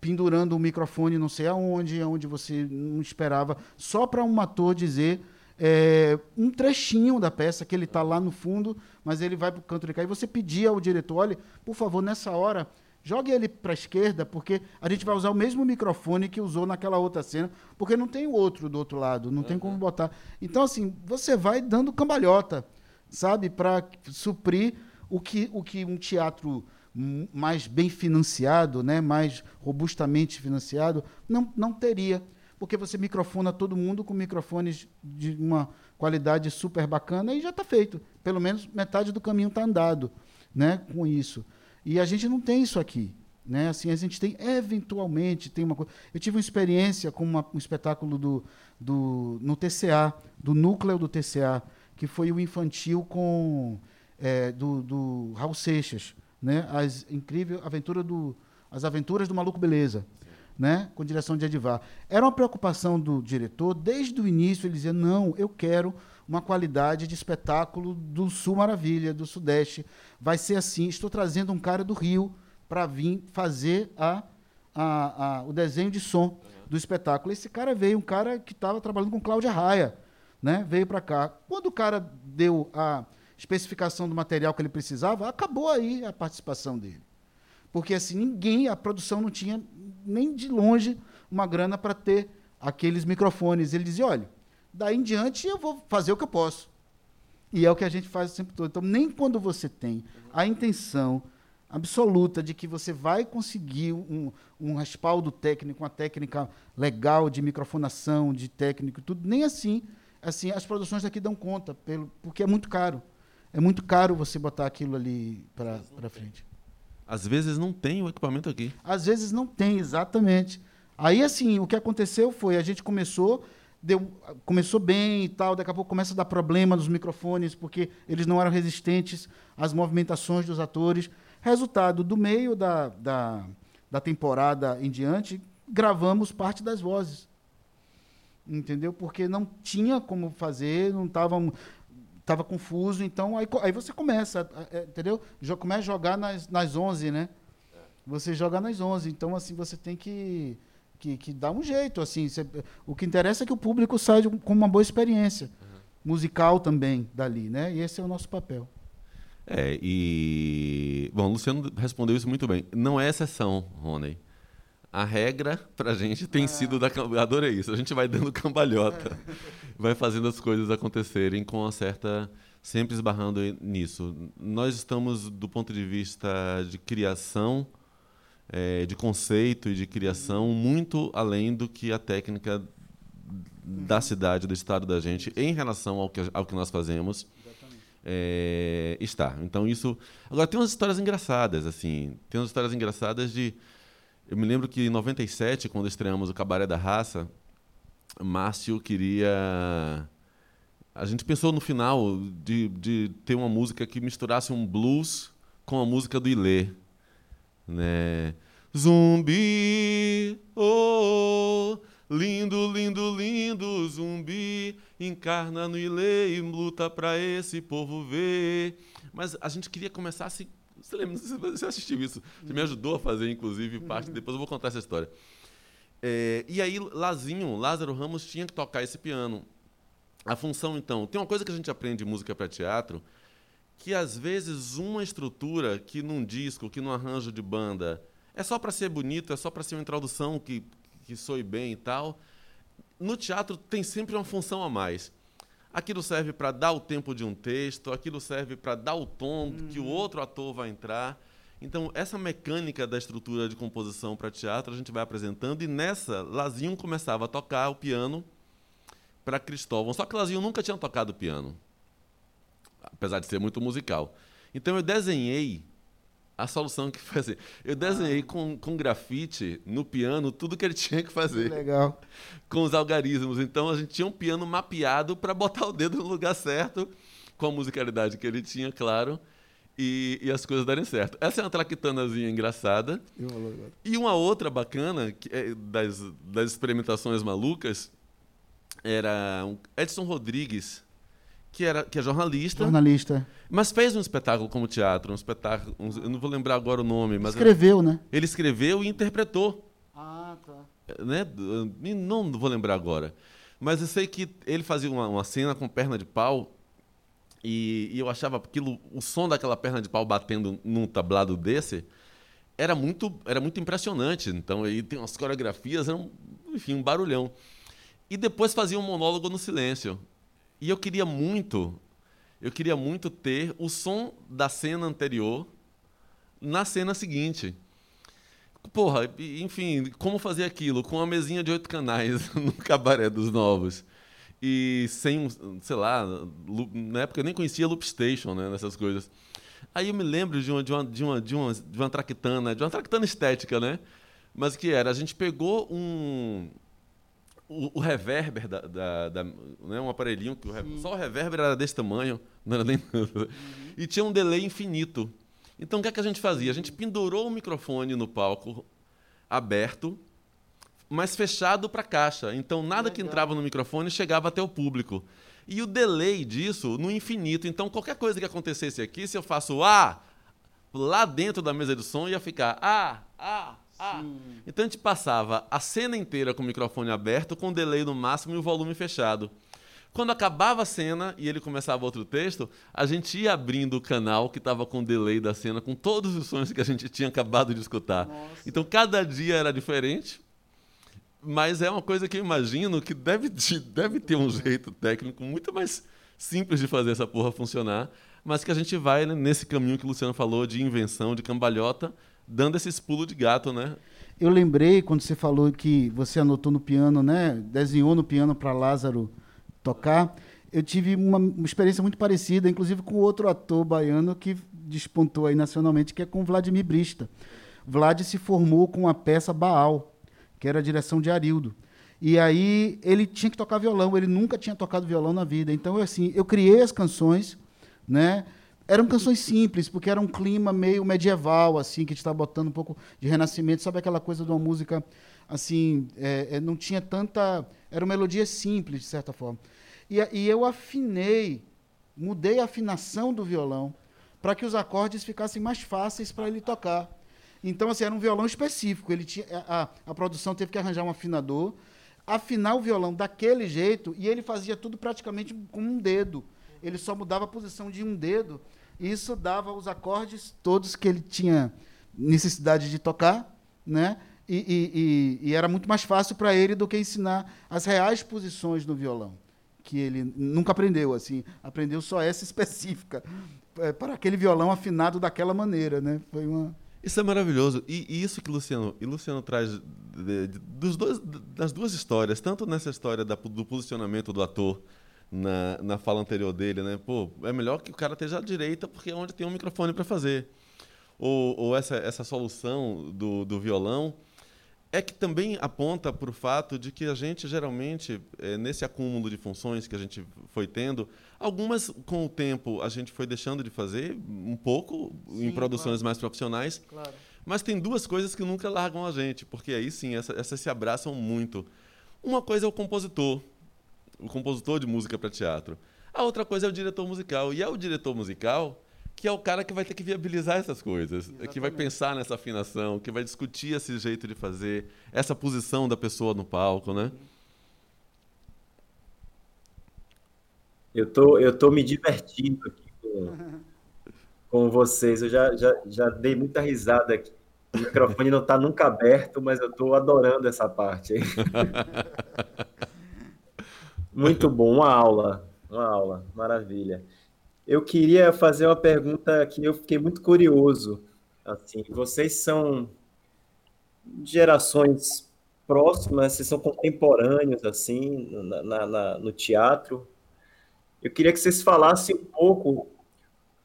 pendurando o microfone não sei aonde, aonde você não esperava, só para um ator dizer é, um trechinho da peça que ele está lá no fundo, mas ele vai para o canto de cá. E você pedia ao diretor, olha, por favor, nessa hora Jogue ele para a esquerda, porque a gente vai usar o mesmo microfone que usou naquela outra cena, porque não tem o outro do outro lado, não uhum. tem como botar. Então, assim, você vai dando cambalhota, sabe, para suprir o que, o que um teatro mais bem financiado, né, mais robustamente financiado, não, não teria. Porque você microfona todo mundo com microfones de uma qualidade super bacana e já está feito. Pelo menos metade do caminho está andado né, com isso. E a gente não tem isso aqui. Né? Assim, a gente tem, eventualmente, tem uma coisa. Eu tive uma experiência com uma, um espetáculo do, do, no TCA, do núcleo do TCA, que foi o infantil com é, do, do Raul Seixas, né? As incrível aventura do, as aventuras do Maluco Beleza. Né, com direção de Edivar. Era uma preocupação do diretor, desde o início ele dizia: não, eu quero uma qualidade de espetáculo do Sul Maravilha, do Sudeste. Vai ser assim. Estou trazendo um cara do Rio para vir fazer a, a, a, o desenho de som do espetáculo. Esse cara veio, um cara que estava trabalhando com Cláudia Raia, né? veio para cá. Quando o cara deu a especificação do material que ele precisava, acabou aí a participação dele. Porque assim, ninguém, a produção não tinha nem de longe uma grana para ter aqueles microfones. Ele dizia: olha, daí em diante eu vou fazer o que eu posso. E é o que a gente faz o tempo todo. Então, nem quando você tem a intenção absoluta de que você vai conseguir um, um respaldo técnico, uma técnica legal de microfonação, de técnico, tudo, nem assim, assim as produções daqui dão conta, pelo, porque é muito caro. É muito caro você botar aquilo ali para frente. Às vezes não tem o equipamento aqui. Às vezes não tem, exatamente. Aí, assim, o que aconteceu foi, a gente começou, deu, começou bem e tal, daqui a pouco começa a dar problema nos microfones, porque eles não eram resistentes às movimentações dos atores. Resultado, do meio da, da, da temporada em diante, gravamos parte das vozes. Entendeu? Porque não tinha como fazer, não estava confuso, então aí, aí você começa, é, entendeu? Começa a jogar nas, nas 11, né? Você joga nas 11, então assim, você tem que, que, que dar um jeito, assim, você, o que interessa é que o público saia de, com uma boa experiência, uhum. musical também, dali, né? E esse é o nosso papel. É, e... Bom, o Luciano respondeu isso muito bem. Não é exceção, Rony a regra pra gente tem é. sido da adorei isso. A gente vai dando cambalhota, é. vai fazendo as coisas acontecerem com uma certa sempre esbarrando nisso. Nós estamos do ponto de vista de criação, é, de conceito e de criação muito além do que a técnica da cidade, do estado da gente em relação ao que, ao que nós fazemos. É, está. Então isso. Agora tem umas histórias engraçadas assim. Tem umas histórias engraçadas de eu me lembro que em 97, quando estreamos o Cabaré da Raça, Márcio queria. A gente pensou no final de, de ter uma música que misturasse um blues com a música do Ilê. Né? Zumbi, oh, lindo, lindo, lindo, zumbi, encarna no Ilê e luta para esse povo ver. Mas a gente queria começar assim você lembra? Você assistiu isso. Você me ajudou a fazer, inclusive, parte. Depois eu vou contar essa história. É, e aí, Lazinho, Lázaro Ramos, tinha que tocar esse piano. A função, então. Tem uma coisa que a gente aprende em música para teatro, que às vezes uma estrutura que num disco, que num arranjo de banda, é só para ser bonito, é só para ser uma introdução que, que soe bem e tal. No teatro tem sempre uma função a mais. Aquilo serve para dar o tempo de um texto, aquilo serve para dar o tom uhum. que o outro ator vai entrar. Então, essa mecânica da estrutura de composição para teatro a gente vai apresentando, e nessa, Lazinho começava a tocar o piano para Cristóvão. Só que Lazinho nunca tinha tocado piano, apesar de ser muito musical. Então, eu desenhei a solução que fazer. Eu desenhei ah. com, com grafite no piano tudo que ele tinha que fazer. Legal. Com os algarismos. Então a gente tinha um piano mapeado para botar o dedo no lugar certo, com a musicalidade que ele tinha, claro, e, e as coisas darem certo. Essa é uma traquitanazinha engraçada. E uma outra bacana, que é das, das experimentações malucas, era Edson Rodrigues que, era, que é jornalista. Jornalista. Mas fez um espetáculo como teatro, um espetáculo. Um, eu não vou lembrar agora o nome, mas. Escreveu, né? Ele escreveu e interpretou. Ah, tá. Né? Não vou lembrar agora. Mas eu sei que ele fazia uma, uma cena com perna de pau e, e, eu achava aquilo, o som daquela perna de pau batendo num tablado desse era muito, era muito impressionante. Então aí tem umas coreografias, era um, enfim, um barulhão. E depois fazia um monólogo no silêncio. E eu queria muito, eu queria muito ter o som da cena anterior na cena seguinte. Porra, enfim, como fazer aquilo? Com uma mesinha de oito canais no cabaré dos novos. E sem, sei lá, na época eu nem conhecia Loop Station, né, nessas coisas. Aí eu me lembro de uma, de uma, de uma, de uma, de uma traquitana, de uma traquitana estética, né? Mas que era, a gente pegou um, o, o reverber da, da, da, né, um aparelhinho que o, só o reverber era desse tamanho, não era nem uhum. e tinha um delay infinito. Então o que é que a gente fazia? A gente pendurou o microfone no palco aberto, mas fechado para a caixa. Então nada Legal. que entrava no microfone chegava até o público. E o delay disso no infinito. Então qualquer coisa que acontecesse aqui, se eu faço A, lá dentro da mesa de som ia ficar A, A, ah, então a gente passava a cena inteira com o microfone aberto, com o delay no máximo e o volume fechado. Quando acabava a cena e ele começava outro texto, a gente ia abrindo o canal que estava com o delay da cena, com todos os sons que a gente tinha acabado de escutar. Nossa. Então cada dia era diferente, mas é uma coisa que eu imagino que deve, deve ter um jeito técnico muito mais simples de fazer essa porra funcionar, mas que a gente vai né, nesse caminho que o Luciano falou de invenção, de cambalhota, dando esses pulos de gato, né? Eu lembrei quando você falou que você anotou no piano, né? Desenhou no piano para Lázaro tocar. Eu tive uma, uma, experiência muito parecida, inclusive com outro ator baiano que despontou aí nacionalmente, que é com Vladimir Brista. Vlad se formou com a peça Baal, que era a direção de Arildo. E aí ele tinha que tocar violão, ele nunca tinha tocado violão na vida. Então, assim, eu criei as canções, né? Eram canções simples, porque era um clima meio medieval, assim, que a gente estava botando um pouco de renascimento. Sabe aquela coisa de uma música, assim, é, é, não tinha tanta... Era uma melodia simples, de certa forma. E, e eu afinei, mudei a afinação do violão para que os acordes ficassem mais fáceis para ele tocar. Então, assim, era um violão específico. Ele tinha, a, a produção teve que arranjar um afinador, afinar o violão daquele jeito, e ele fazia tudo praticamente com um dedo. Ele só mudava a posição de um dedo isso dava os acordes todos que ele tinha necessidade de tocar, né? E, e, e, e era muito mais fácil para ele do que ensinar as reais posições no violão, que ele nunca aprendeu assim, aprendeu só essa específica é, para aquele violão afinado daquela maneira, né? Foi uma isso é maravilhoso. E, e isso que Luciano, e Luciano traz de, de, dos dois, das duas histórias, tanto nessa história da, do posicionamento do ator na, na fala anterior dele, né? Pô, é melhor que o cara esteja à direita porque é onde tem um microfone para fazer. Ou, ou essa, essa solução do, do violão é que também aponta para o fato de que a gente geralmente, é, nesse acúmulo de funções que a gente foi tendo, algumas com o tempo a gente foi deixando de fazer um pouco sim, em produções claro. mais profissionais. Claro. Mas tem duas coisas que nunca largam a gente, porque aí sim, essas essa se abraçam muito. Uma coisa é o compositor, o compositor de música para teatro. A outra coisa é o diretor musical. E é o diretor musical que é o cara que vai ter que viabilizar essas coisas, Exatamente. que vai pensar nessa afinação, que vai discutir esse jeito de fazer, essa posição da pessoa no palco, né? Eu tô, eu tô me divertindo aqui com, com vocês. Eu já, já, já dei muita risada aqui. O microfone não está nunca aberto, mas eu estou adorando essa parte. Muito bom, uma aula, uma aula, maravilha. Eu queria fazer uma pergunta que eu fiquei muito curioso. Assim, vocês são gerações próximas, vocês são contemporâneos assim na, na, na, no teatro. Eu queria que vocês falassem um pouco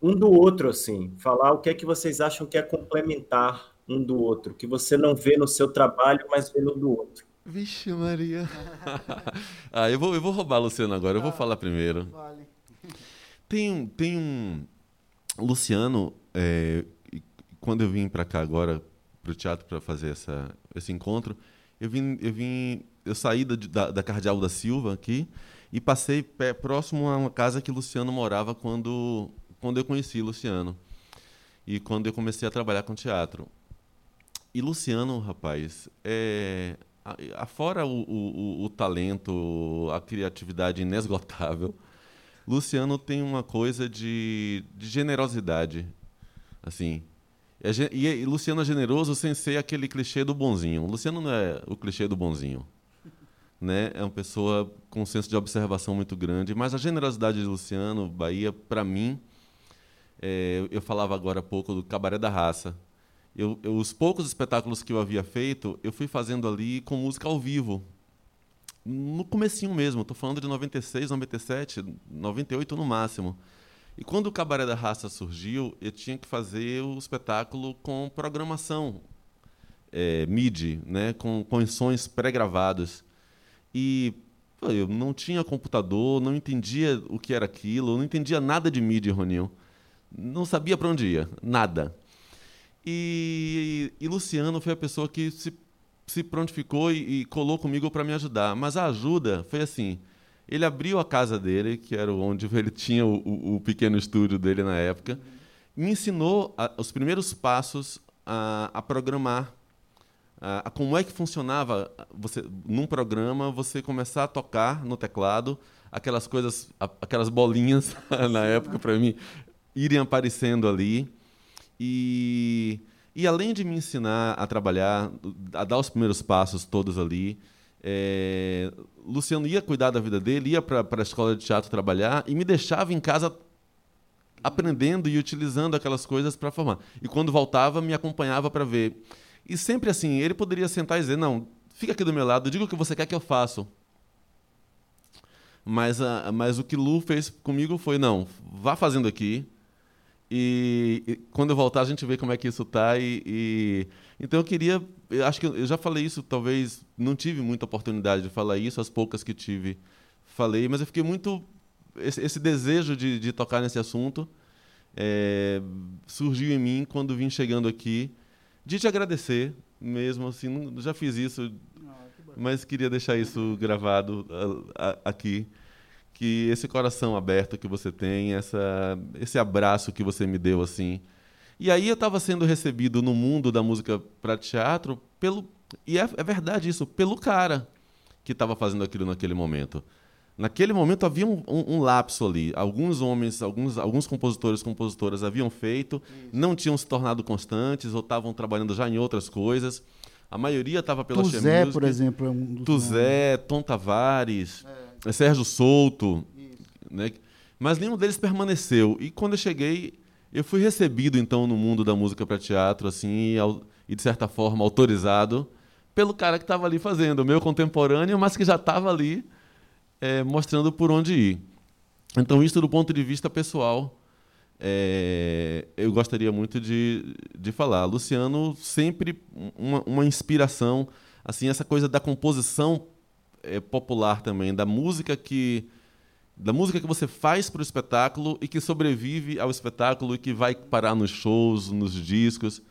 um do outro, assim, falar o que é que vocês acham que é complementar um do outro, que você não vê no seu trabalho, mas vê no do outro. Vixe, Maria. ah, eu vou, eu vou roubar a Luciano agora, eu vou ah, falar primeiro. Vale. Tem, tem um. Luciano, é, quando eu vim para cá agora, para o teatro, para fazer essa, esse encontro, eu vim, eu vim. Eu saí da, da, da Cardeal da Silva aqui e passei pé, próximo a uma casa que Luciano morava quando, quando eu conheci Luciano. E quando eu comecei a trabalhar com teatro. E Luciano, rapaz, é, afora o, o, o, talento, a criatividade inesgotável, Luciano tem uma coisa de, de generosidade, assim. É, e, e, Luciano é generoso sem ser aquele clichê do bonzinho. Luciano não é o clichê do bonzinho. Né? É uma pessoa com um senso de observação muito grande. Mas a generosidade de Luciano, Bahia, para mim, é, eu falava agora há pouco do Cabaré da Raça eu, eu, os poucos espetáculos que eu havia feito, eu fui fazendo ali com música ao vivo. No comecinho mesmo, estou falando de 96, 97, 98 no máximo. E quando o Cabaré da Raça surgiu, eu tinha que fazer o espetáculo com programação é, MIDI, né, com, com sons pré-gravados. E pô, eu não tinha computador, não entendia o que era aquilo, não entendia nada de MIDI, Roninho. Não sabia para onde ia, nada. E, e, Luciano foi a pessoa que se, se prontificou e, e colou comigo para me ajudar. Mas a ajuda foi assim: ele abriu a casa dele, que era onde ele tinha o, o, o pequeno estúdio dele na época, me ensinou a, os primeiros passos a, a programar a, como é que funcionava você num programa você começar a tocar no teclado aquelas coisas aquelas bolinhas na época para mim irem aparecendo ali e e além de me ensinar a trabalhar a dar os primeiros passos todos ali é, Luciano ia cuidar da vida dele ia para a escola de teatro trabalhar e me deixava em casa aprendendo e utilizando aquelas coisas para formar e quando voltava me acompanhava para ver e sempre assim, ele poderia sentar e dizer: Não, fica aqui do meu lado, diga o que você quer que eu faça. Mas, mas o que Lu fez comigo foi: Não, vá fazendo aqui. E, e quando eu voltar, a gente vê como é que isso está. E, e, então eu queria. Eu acho que eu já falei isso, talvez não tive muita oportunidade de falar isso, as poucas que tive, falei, mas eu fiquei muito. Esse, esse desejo de, de tocar nesse assunto é, surgiu em mim quando vim chegando aqui de te agradecer mesmo, assim, já fiz isso, mas queria deixar isso gravado aqui, que esse coração aberto que você tem, essa, esse abraço que você me deu, assim. E aí eu estava sendo recebido no mundo da música para teatro pelo, e é, é verdade isso, pelo cara que estava fazendo aquilo naquele momento. Naquele momento havia um, um, um, lapso ali. Alguns homens, alguns, alguns compositores compositoras haviam feito, Isso. não tinham se tornado constantes ou estavam trabalhando já em outras coisas. A maioria estava pela Tuzé, Music, por exemplo, é um dos Tuzé, Tom Tavares, é. Sérgio Souto. Né? Mas nenhum deles permaneceu. E quando eu cheguei, eu fui recebido, então, no mundo da música para teatro, assim, e, de certa forma, autorizado pelo cara que estava ali fazendo, o meu contemporâneo, mas que já estava ali é, mostrando por onde ir. Então, isso do ponto de vista pessoal, é, eu gostaria muito de, de falar. Luciano, sempre uma, uma inspiração, assim, essa coisa da composição é, popular também, da música que da música que você faz para o espetáculo e que sobrevive ao espetáculo e que vai parar nos shows, nos discos.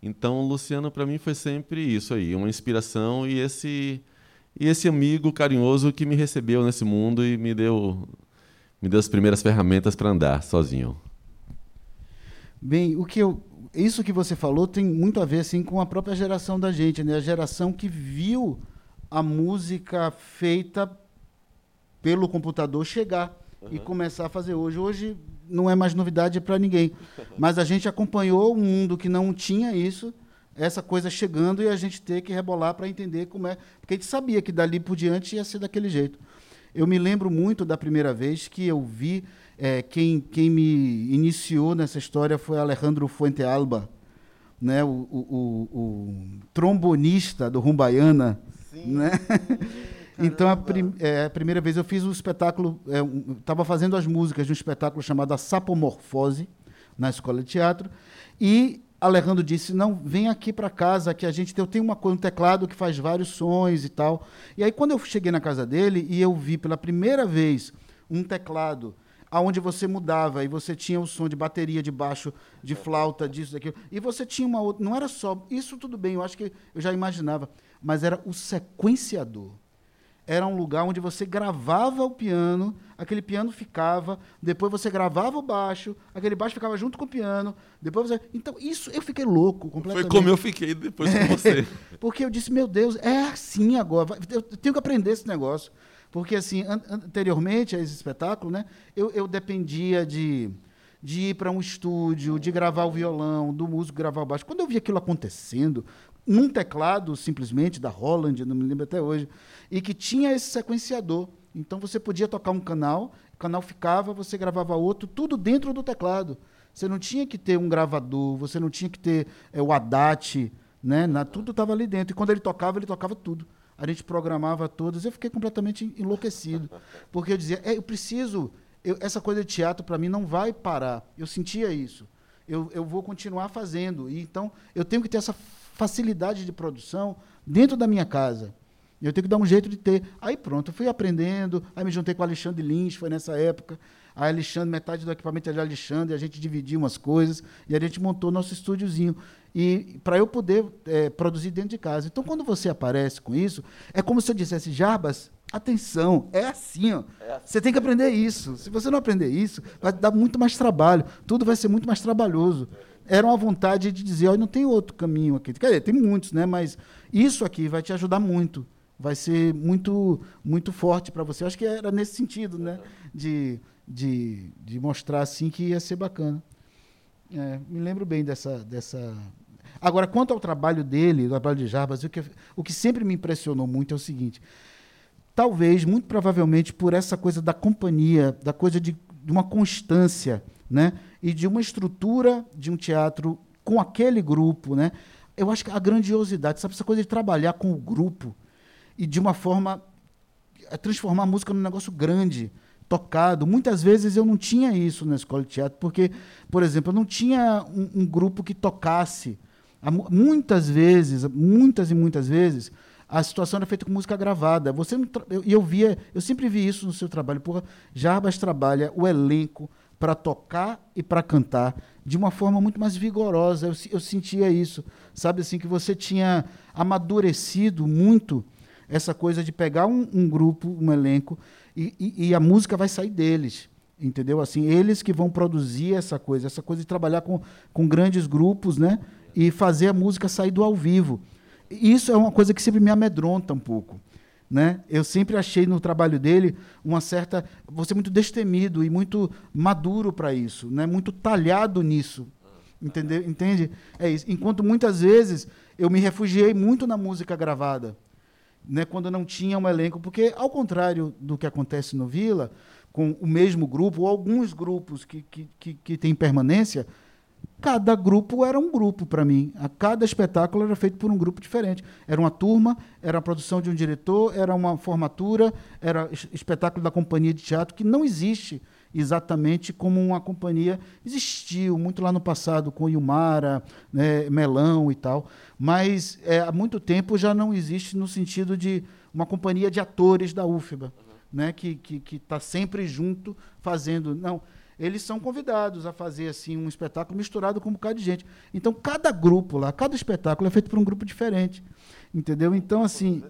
Então, Luciano para mim foi sempre isso aí, uma inspiração e esse e esse amigo carinhoso que me recebeu nesse mundo e me deu, me deu as primeiras ferramentas para andar sozinho. Bem, o que eu, isso que você falou tem muito a ver assim com a própria geração da gente, né? A geração que viu a música feita pelo computador chegar uhum. e começar a fazer hoje. Hoje não é mais novidade para ninguém, mas a gente acompanhou um mundo que não tinha isso essa coisa chegando e a gente ter que rebolar para entender como é. Porque a gente sabia que dali por diante ia ser daquele jeito. Eu me lembro muito da primeira vez que eu vi. É, quem, quem me iniciou nessa história foi Alejandro Fuente Alba, né? o, o, o, o trombonista do Rumbaiana. Sim. Né? Então, a, prim, é, a, primeira vez eu fiz um espetáculo, estava é, um, fazendo as músicas de um espetáculo chamado Sapomorfose, na escola de teatro, e Alejandro disse: Não, vem aqui para casa que a gente eu tenho uma um teclado que faz vários sons e tal. E aí quando eu cheguei na casa dele e eu vi pela primeira vez um teclado aonde você mudava e você tinha o som de bateria, de baixo, de flauta, disso, daquilo. E você tinha uma outra, não era só isso tudo bem, eu acho que eu já imaginava, mas era o sequenciador era um lugar onde você gravava o piano, aquele piano ficava, depois você gravava o baixo, aquele baixo ficava junto com o piano, depois você. Então, isso eu fiquei louco completamente. Foi como eu fiquei depois com você. Porque eu disse, meu Deus, é assim agora, eu tenho que aprender esse negócio. Porque, assim, an anteriormente a esse espetáculo, né, eu, eu dependia de, de ir para um estúdio, de gravar o violão, do músico gravar o baixo. Quando eu vi aquilo acontecendo, num teclado simplesmente da Holland, não me lembro até hoje, e que tinha esse sequenciador. Então você podia tocar um canal, o canal ficava, você gravava outro, tudo dentro do teclado. Você não tinha que ter um gravador, você não tinha que ter é, o ADAT, né? Na, tudo estava ali dentro. E quando ele tocava, ele tocava tudo. A gente programava todas. Eu fiquei completamente enlouquecido, porque eu dizia: é, eu preciso eu, essa coisa de teatro para mim não vai parar. Eu sentia isso. Eu, eu vou continuar fazendo. E, então, eu tenho que ter essa facilidade de produção dentro da minha casa. Eu tenho que dar um jeito de ter. Aí pronto, eu fui aprendendo, aí me juntei com o Alexandre Lins, foi nessa época. Aí Alexandre, metade do equipamento é de Alexandre, a gente dividiu umas coisas e a gente montou nosso estúdiozinho. E para eu poder é, produzir dentro de casa. Então, quando você aparece com isso, é como se eu dissesse, Jarbas, atenção, é assim, ó. É assim. Você tem que aprender isso. Se você não aprender isso, vai dar muito mais trabalho. Tudo vai ser muito mais trabalhoso. Era uma vontade de dizer, olha, não tem outro caminho aqui. Quer dizer, tem muitos, né? Mas isso aqui vai te ajudar muito vai ser muito muito forte para você. Acho que era nesse sentido, né? De, de, de mostrar assim que ia ser bacana. É, me lembro bem dessa, dessa. Agora, quanto ao trabalho dele, o trabalho de Jarbas, o que, o que sempre me impressionou muito é o seguinte: talvez, muito provavelmente, por essa coisa da companhia, da coisa de, de uma constância, né? E de uma estrutura de um teatro com aquele grupo, né? Eu acho que a grandiosidade, sabe, essa coisa de trabalhar com o grupo, e de uma forma a transformar a música num negócio grande, tocado. Muitas vezes eu não tinha isso na escola de teatro, porque, por exemplo, eu não tinha um, um grupo que tocasse. Muitas vezes, muitas e muitas vezes, a situação era feita com música gravada. Você e eu, eu via, eu sempre vi isso no seu trabalho. Porra, Jarbas trabalha o elenco para tocar e para cantar de uma forma muito mais vigorosa. Eu, eu sentia isso, sabe assim que você tinha amadurecido muito essa coisa de pegar um, um grupo, um elenco, e, e, e, a música vai sair deles. Entendeu? Assim, eles que vão produzir essa coisa, essa coisa de trabalhar com, com grandes grupos, né? E fazer a música sair do ao vivo. Isso é uma coisa que sempre me amedronta um pouco. Né? Eu sempre achei no trabalho dele uma certa. Você muito destemido e muito maduro para isso, né? muito talhado nisso. Entendeu? Entende? É isso. Enquanto muitas vezes eu me refugiei muito na música gravada né, quando não tinha um elenco, porque, ao contrário do que acontece no Vila, com o mesmo grupo, ou alguns grupos que, que, que, que têm permanência, cada grupo era um grupo para mim. A cada espetáculo era feito por um grupo diferente. Era uma turma, era a produção de um diretor, era uma formatura, era espetáculo da companhia de teatro, que não existe exatamente como uma companhia existiu muito lá no passado com Ilmara, né, Melão e tal, mas é, há muito tempo já não existe no sentido de uma companhia de atores da UFBA, uhum. né, que que está sempre junto fazendo não eles são convidados a fazer assim um espetáculo misturado com um bocado de gente. Então cada grupo lá, cada espetáculo é feito por um grupo diferente, entendeu? Então assim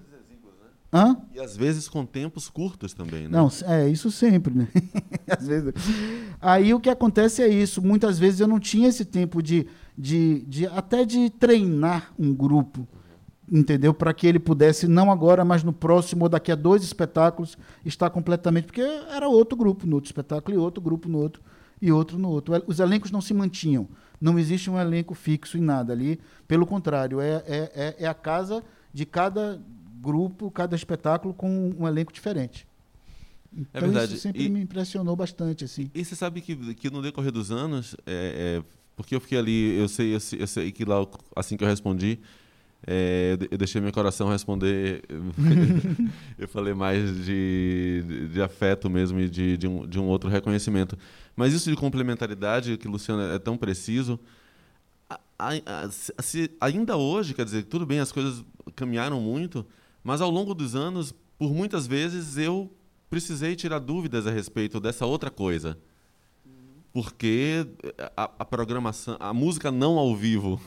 Hã? E às vezes com tempos curtos também, né? Não, é isso sempre, né? às vezes. Aí o que acontece é isso. Muitas vezes eu não tinha esse tempo de, de, de até de treinar um grupo, entendeu? Para que ele pudesse, não agora, mas no próximo ou daqui a dois espetáculos, estar completamente. Porque era outro grupo no outro espetáculo e outro grupo no outro e outro no outro. Os elencos não se mantinham. Não existe um elenco fixo em nada ali. Pelo contrário, é, é, é, é a casa de cada grupo, cada espetáculo com um elenco diferente. É então, é verdade. isso sempre e, me impressionou bastante. Assim. E, você sabe que, que no decorrer dos anos, é, é, porque eu fiquei ali, eu sei, eu sei, eu sei que lá, assim que eu respondi, é, eu deixei meu coração responder. eu falei mais de, de afeto mesmo e de, de, um, de um outro reconhecimento. Mas isso de complementaridade, que Luciano é tão preciso, a, a, a, se, ainda hoje, quer dizer, tudo bem, as coisas caminharam muito, mas ao longo dos anos, por muitas vezes, eu precisei tirar dúvidas a respeito dessa outra coisa. Porque a, a programação, a música não ao vivo,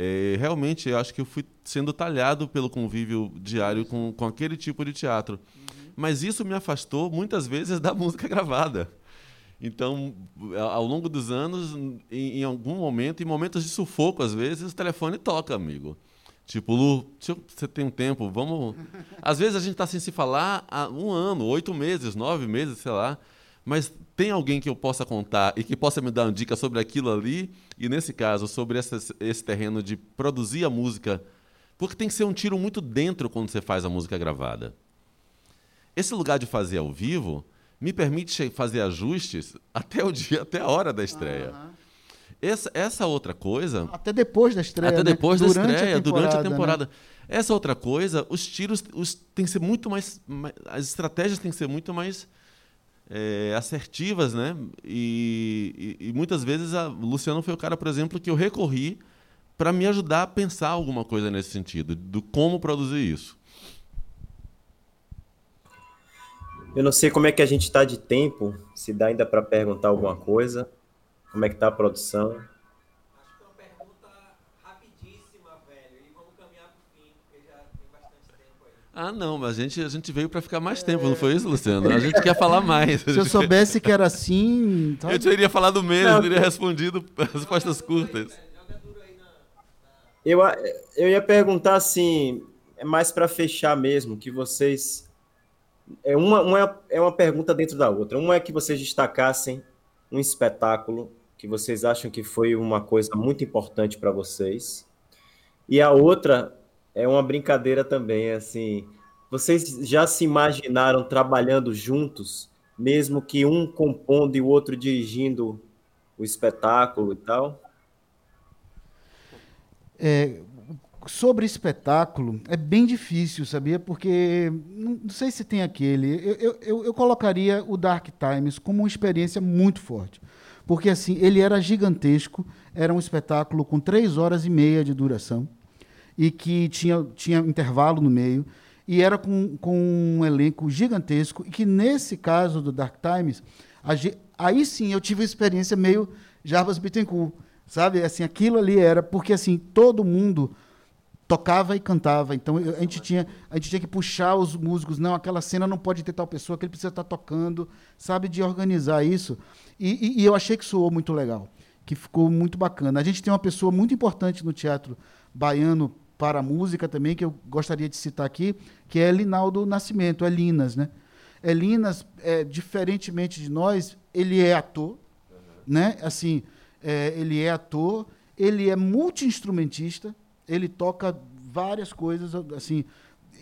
é, realmente eu acho que eu fui sendo talhado pelo convívio diário com, com aquele tipo de teatro. Uhum. Mas isso me afastou muitas vezes da música gravada. Então, ao longo dos anos, em, em, algum momento, em momentos de sufoco, às vezes, o telefone toca, amigo. Tipo, Lu, você tem um tempo, vamos. Às vezes a gente está sem se falar há um ano, oito meses, nove meses, sei lá. Mas tem alguém que eu possa contar e que possa me dar uma dica sobre aquilo ali, e nesse caso, sobre essa, esse terreno de produzir a música. Porque tem que ser um tiro muito dentro quando você faz a música gravada. Esse lugar de fazer ao vivo me permite fazer ajustes até o dia, até a hora da estreia. Uhum. Essa, essa outra coisa. Até depois da estreia. Até né? depois né? da durante estreia, a durante a temporada. Né? Essa outra coisa, os tiros os, tem que ser muito mais, mais. As estratégias têm que ser muito mais é, assertivas, né? E, e, e, muitas vezes a, o Luciano foi o cara, por exemplo, que eu recorri para me ajudar a pensar alguma coisa nesse sentido, do como produzir isso. Eu não sei como é que a gente está de tempo, se dá ainda para perguntar alguma coisa. Como é que está a produção? Ah, não, mas a gente, a gente veio para ficar mais tempo, é... não foi isso, Luciano? A gente quer falar mais. Se eu soubesse que era assim. Tá... Eu teria falado menos, não, teria respondido respostas curtas. Eu, eu ia perguntar assim, é mais para fechar mesmo, que vocês. É uma, uma, é uma pergunta dentro da outra. Uma é que vocês destacassem um espetáculo que vocês acham que foi uma coisa muito importante para vocês. E a outra é uma brincadeira também, assim. Vocês já se imaginaram trabalhando juntos, mesmo que um compondo e o outro dirigindo o espetáculo e tal? É, sobre espetáculo, é bem difícil, sabia? Porque não sei se tem aquele. Eu, eu, eu colocaria o Dark Times como uma experiência muito forte. Porque assim, ele era gigantesco, era um espetáculo com três horas e meia de duração e que tinha, tinha intervalo no meio, e era com, com um elenco gigantesco, e que nesse caso do Dark Times, a, aí sim eu tive uma experiência meio Jarbas Bittencourt, sabe? Assim, aquilo ali era, porque assim, todo mundo tocava e cantava. Então a gente tinha, a gente tinha que puxar os músicos, não, aquela cena não pode ter tal pessoa, que ele precisa estar tocando, sabe de organizar isso. E, e, e, eu achei que soou muito legal, que ficou muito bacana. A gente tem uma pessoa muito importante no teatro baiano para a música também, que eu gostaria de citar aqui, que é Linaldo Nascimento, é Linas, né? É Linas, é, diferentemente de nós, ele é ator, né? Assim, é, ele é ator, ele é multi-instrumentista, ele toca várias coisas, assim,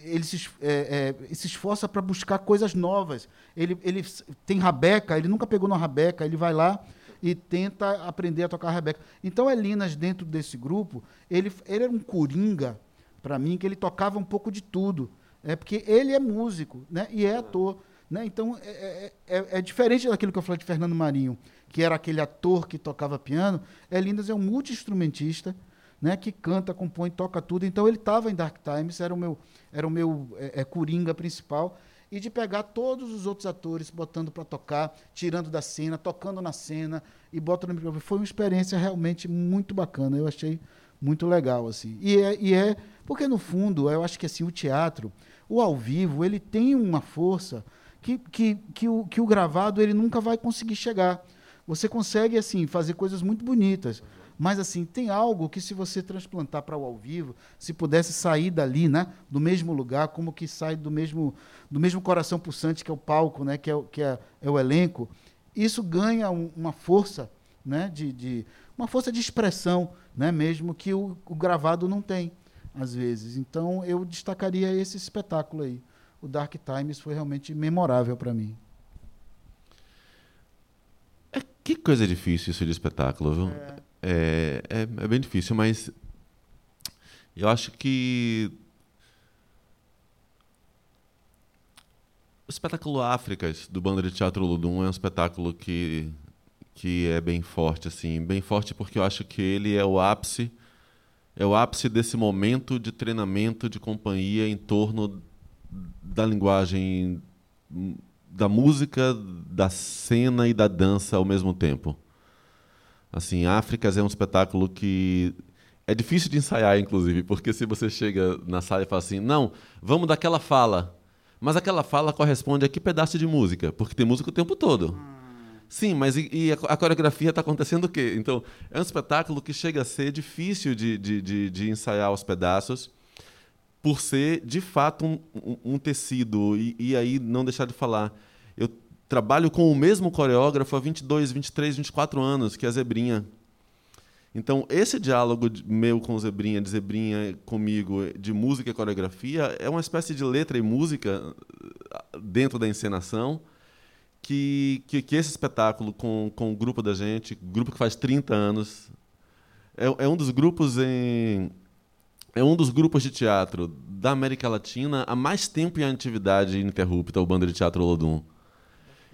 ele se, é, é, se esforça para buscar coisas novas. Ele, ele tem rabeca, ele nunca pegou na rabeca, ele vai lá e tenta aprender a tocar Rebeca. Então, Elinas, dentro desse grupo, ele, ele era um coringa, para mim, que ele tocava um pouco de tudo. É porque ele é músico né, e é ator. Né? Então, é, é, é, é, diferente daquilo que eu falei de Fernando Marinho, que era aquele ator que tocava piano. Elinas é um multi-instrumentista, né, que canta, compõe, toca tudo. Então, ele estava em Dark Times, era o meu, era o meu é, é coringa principal e de pegar todos os outros atores, botando para tocar, tirando da cena, tocando na cena e botando no microfone. Foi uma experiência realmente muito bacana. Eu achei muito legal assim. E é, e é porque no fundo eu acho que assim o teatro, o ao vivo, ele tem uma força que, que, que, o, que o gravado ele nunca vai conseguir chegar. Você consegue assim fazer coisas muito bonitas. Mas assim, tem algo que se você transplantar para o ao vivo, se pudesse sair dali, né, do mesmo lugar, como que sai do mesmo do mesmo coração pulsante que é o palco, né, que é, que é, é o elenco, isso ganha um, uma força, né, de, de, uma força de expressão, né, mesmo que o, o gravado não tem às vezes. Então eu destacaria esse espetáculo aí. O Dark Times foi realmente memorável para mim. É, que coisa difícil isso de espetáculo, viu? É. É, é, é bem difícil, mas eu acho que o espetáculo Áfricas do Banda de Teatro Ludum é um espetáculo que que é bem forte assim, bem forte porque eu acho que ele é o ápice é o ápice desse momento de treinamento de companhia em torno da linguagem da música, da cena e da dança ao mesmo tempo. Assim, Áfricas é um espetáculo que é difícil de ensaiar, inclusive, porque se você chega na sala e fala assim, não, vamos daquela fala, mas aquela fala corresponde a que pedaço de música? Porque tem música o tempo todo. Sim, mas e, e a, coreografia está acontecendo o quê? Então, é um espetáculo que chega a ser difícil de, de, de, de ensaiar os pedaços, por ser, de fato, um, um, um tecido. E, e aí, não deixar de falar, trabalho com o mesmo coreógrafo há 22, 23, 24 anos, que é a Zebrinha. Então, esse diálogo meu com Zebrinha, de Zebrinha comigo, de música e coreografia, é uma espécie de letra e música ah, dentro da encenação, que, que, que esse espetáculo com, com o grupo da gente, grupo que faz 30 anos, é, é um dos grupos em é um dos grupos de teatro da América Latina há mais tempo em atividade ininterrupta, o Banda de Teatro Olodum.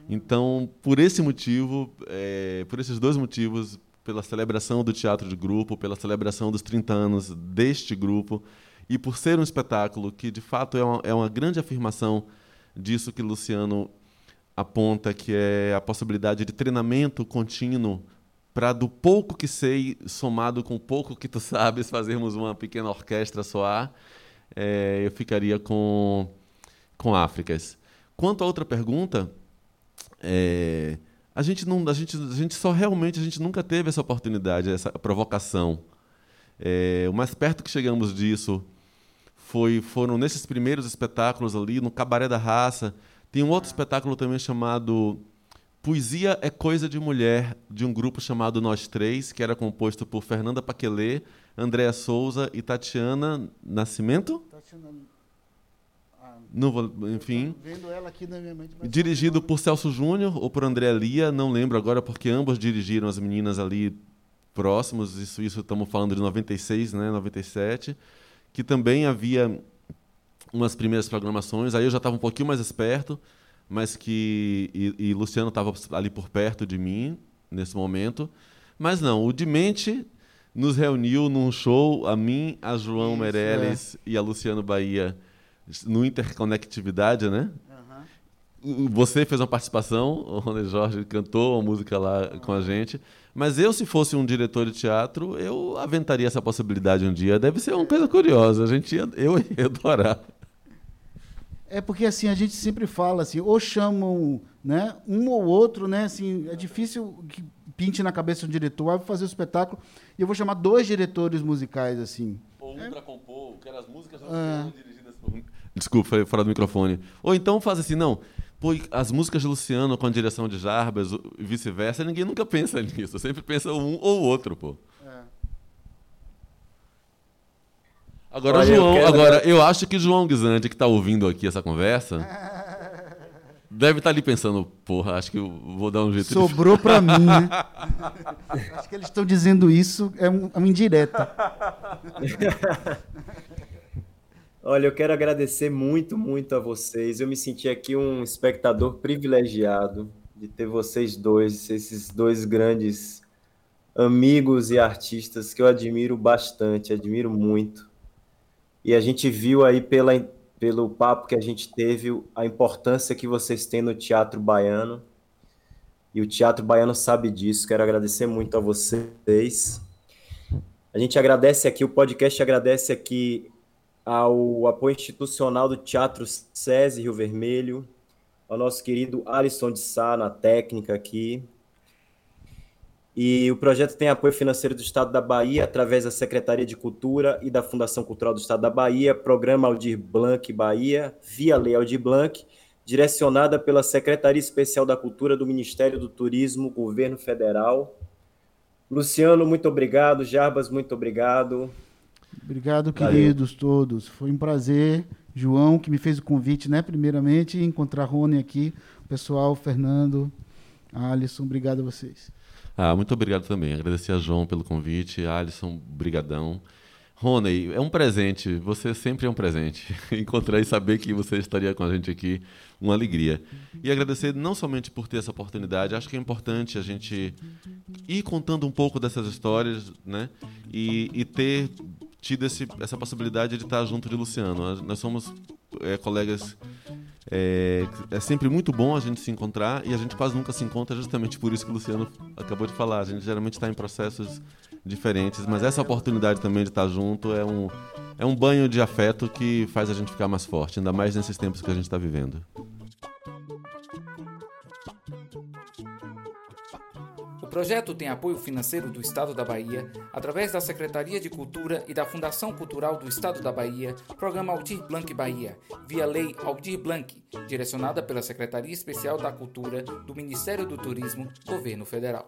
Então, por esse motivo, é, por esses dois motivos, pela celebração do teatro de grupo, pela celebração dos 30 anos deste grupo, e por ser um espetáculo que, de fato, é uma, é uma grande afirmação disso que Luciano aponta, que é a possibilidade de treinamento contínuo para do pouco que sei, somado com o pouco que tu sabes, fazermos uma pequena orquestra soar, é, eu ficaria com, com Áfricas. Quanto à outra pergunta, é, a gente não, a gente, a gente só realmente a gente nunca teve essa oportunidade, essa provocação. É, o mais perto que chegamos disso foi, foram nesses primeiros espetáculos ali no Cabaré da Raça. Tem um outro espetáculo também chamado Poesia é Coisa de Mulher, de um grupo chamado Nós Três, que era composto por Fernanda Paquelê, Andréa Souza e Tatiana Nascimento. Tatiana... Não vou, enfim. Mente, Dirigido por Celso Júnior ou por André Lia, não lembro agora, porque ambos dirigiram as meninas ali próximos, isso, isso estamos falando de 96, né, 97, que também havia umas primeiras programações, aí eu já estava um pouquinho mais esperto, mas que e, e Luciano estava ali por perto de mim nesse momento. Mas não, o Dimente nos reuniu num show, a mim, a João Isso, Meirelles é. e a Luciano Bahia, no Interconectividade, né? Uhum. Você fez uma participação, o Rony Jorge cantou uma música lá uhum. com a gente. Mas eu, se fosse um diretor de teatro, eu aventaria essa possibilidade um dia. Deve ser uma coisa curiosa. A gente ia, eu ia adorar. É porque assim a gente sempre fala assim, ou chamam, né, um ou outro, né, assim, é difícil que pinte na cabeça do diretor, ah, vou fazer o espetáculo e eu vou chamar dois diretores musicais assim. Ou um é. para compor, que as músicas é. Desculpa, falei fora do microfone. Ou então faz assim, não, pô, as músicas de Luciano com a direção de Jarbas e vice-versa, ninguém nunca pensa nisso, sempre pensa um ou outro, pô. Agora, Olha, João, eu agora, eu acho que João Guizante, que está ouvindo aqui essa conversa, deve estar tá ali pensando, porra, acho que eu vou dar um jeito Sobrou de... para mim, né? acho que eles estão dizendo isso, é, um, é uma indireta. Olha, eu quero agradecer muito, muito a vocês. Eu me senti aqui um espectador privilegiado de ter vocês dois, esses dois grandes amigos e artistas que eu admiro bastante, admiro muito. E a gente viu aí pela, pelo papo que a gente teve a importância que vocês têm no teatro baiano. E o teatro baiano sabe disso. Quero agradecer muito a vocês. A gente agradece aqui, o podcast agradece aqui ao apoio institucional do Teatro SESI Rio Vermelho, ao nosso querido Alisson de Sá na técnica aqui, e o projeto tem apoio financeiro do Estado da Bahia, através da Secretaria de Cultura e da Fundação Cultural do Estado da Bahia, Programa Aldir Blanc Bahia, via Lei Aldir Blanc, direcionada pela Secretaria Especial da Cultura do Ministério do Turismo, Governo Federal. Luciano, muito obrigado. Jarbas, muito obrigado. Obrigado, queridos Valeu. todos. Foi um prazer. João, que me fez o convite, né? Primeiramente, encontrar Rony aqui, o pessoal, Fernando, Alisson, obrigado a vocês. Ah, muito obrigado também. Agradecer a João pelo convite, Alisson, brigadão. Rony, é um presente. Você sempre é um presente. Encontrar e saber que você estaria com a gente aqui, uma alegria. E agradecer não somente por ter essa oportunidade, acho que é importante a gente ir contando um pouco dessas histórias, né? E, e ter tido esse, essa possibilidade de estar junto de Luciano. Nós somos é, colegas é, é, sempre muito bom a gente se encontrar e a gente quase nunca se encontra justamente por isso que o Luciano acabou de falar. A gente geralmente está em processos diferentes, mas essa oportunidade também de estar junto é um, é um banho de afeto que faz a gente ficar mais forte, ainda mais nesses tempos que a gente está vivendo. Projeto tem apoio financeiro do Estado da Bahia, através da Secretaria de Cultura e da Fundação Cultural do Estado da Bahia, Programa Aldir Blanc Bahia, via Lei Aldir Blanc, direcionada pela Secretaria Especial da Cultura do Ministério do Turismo, Governo Federal.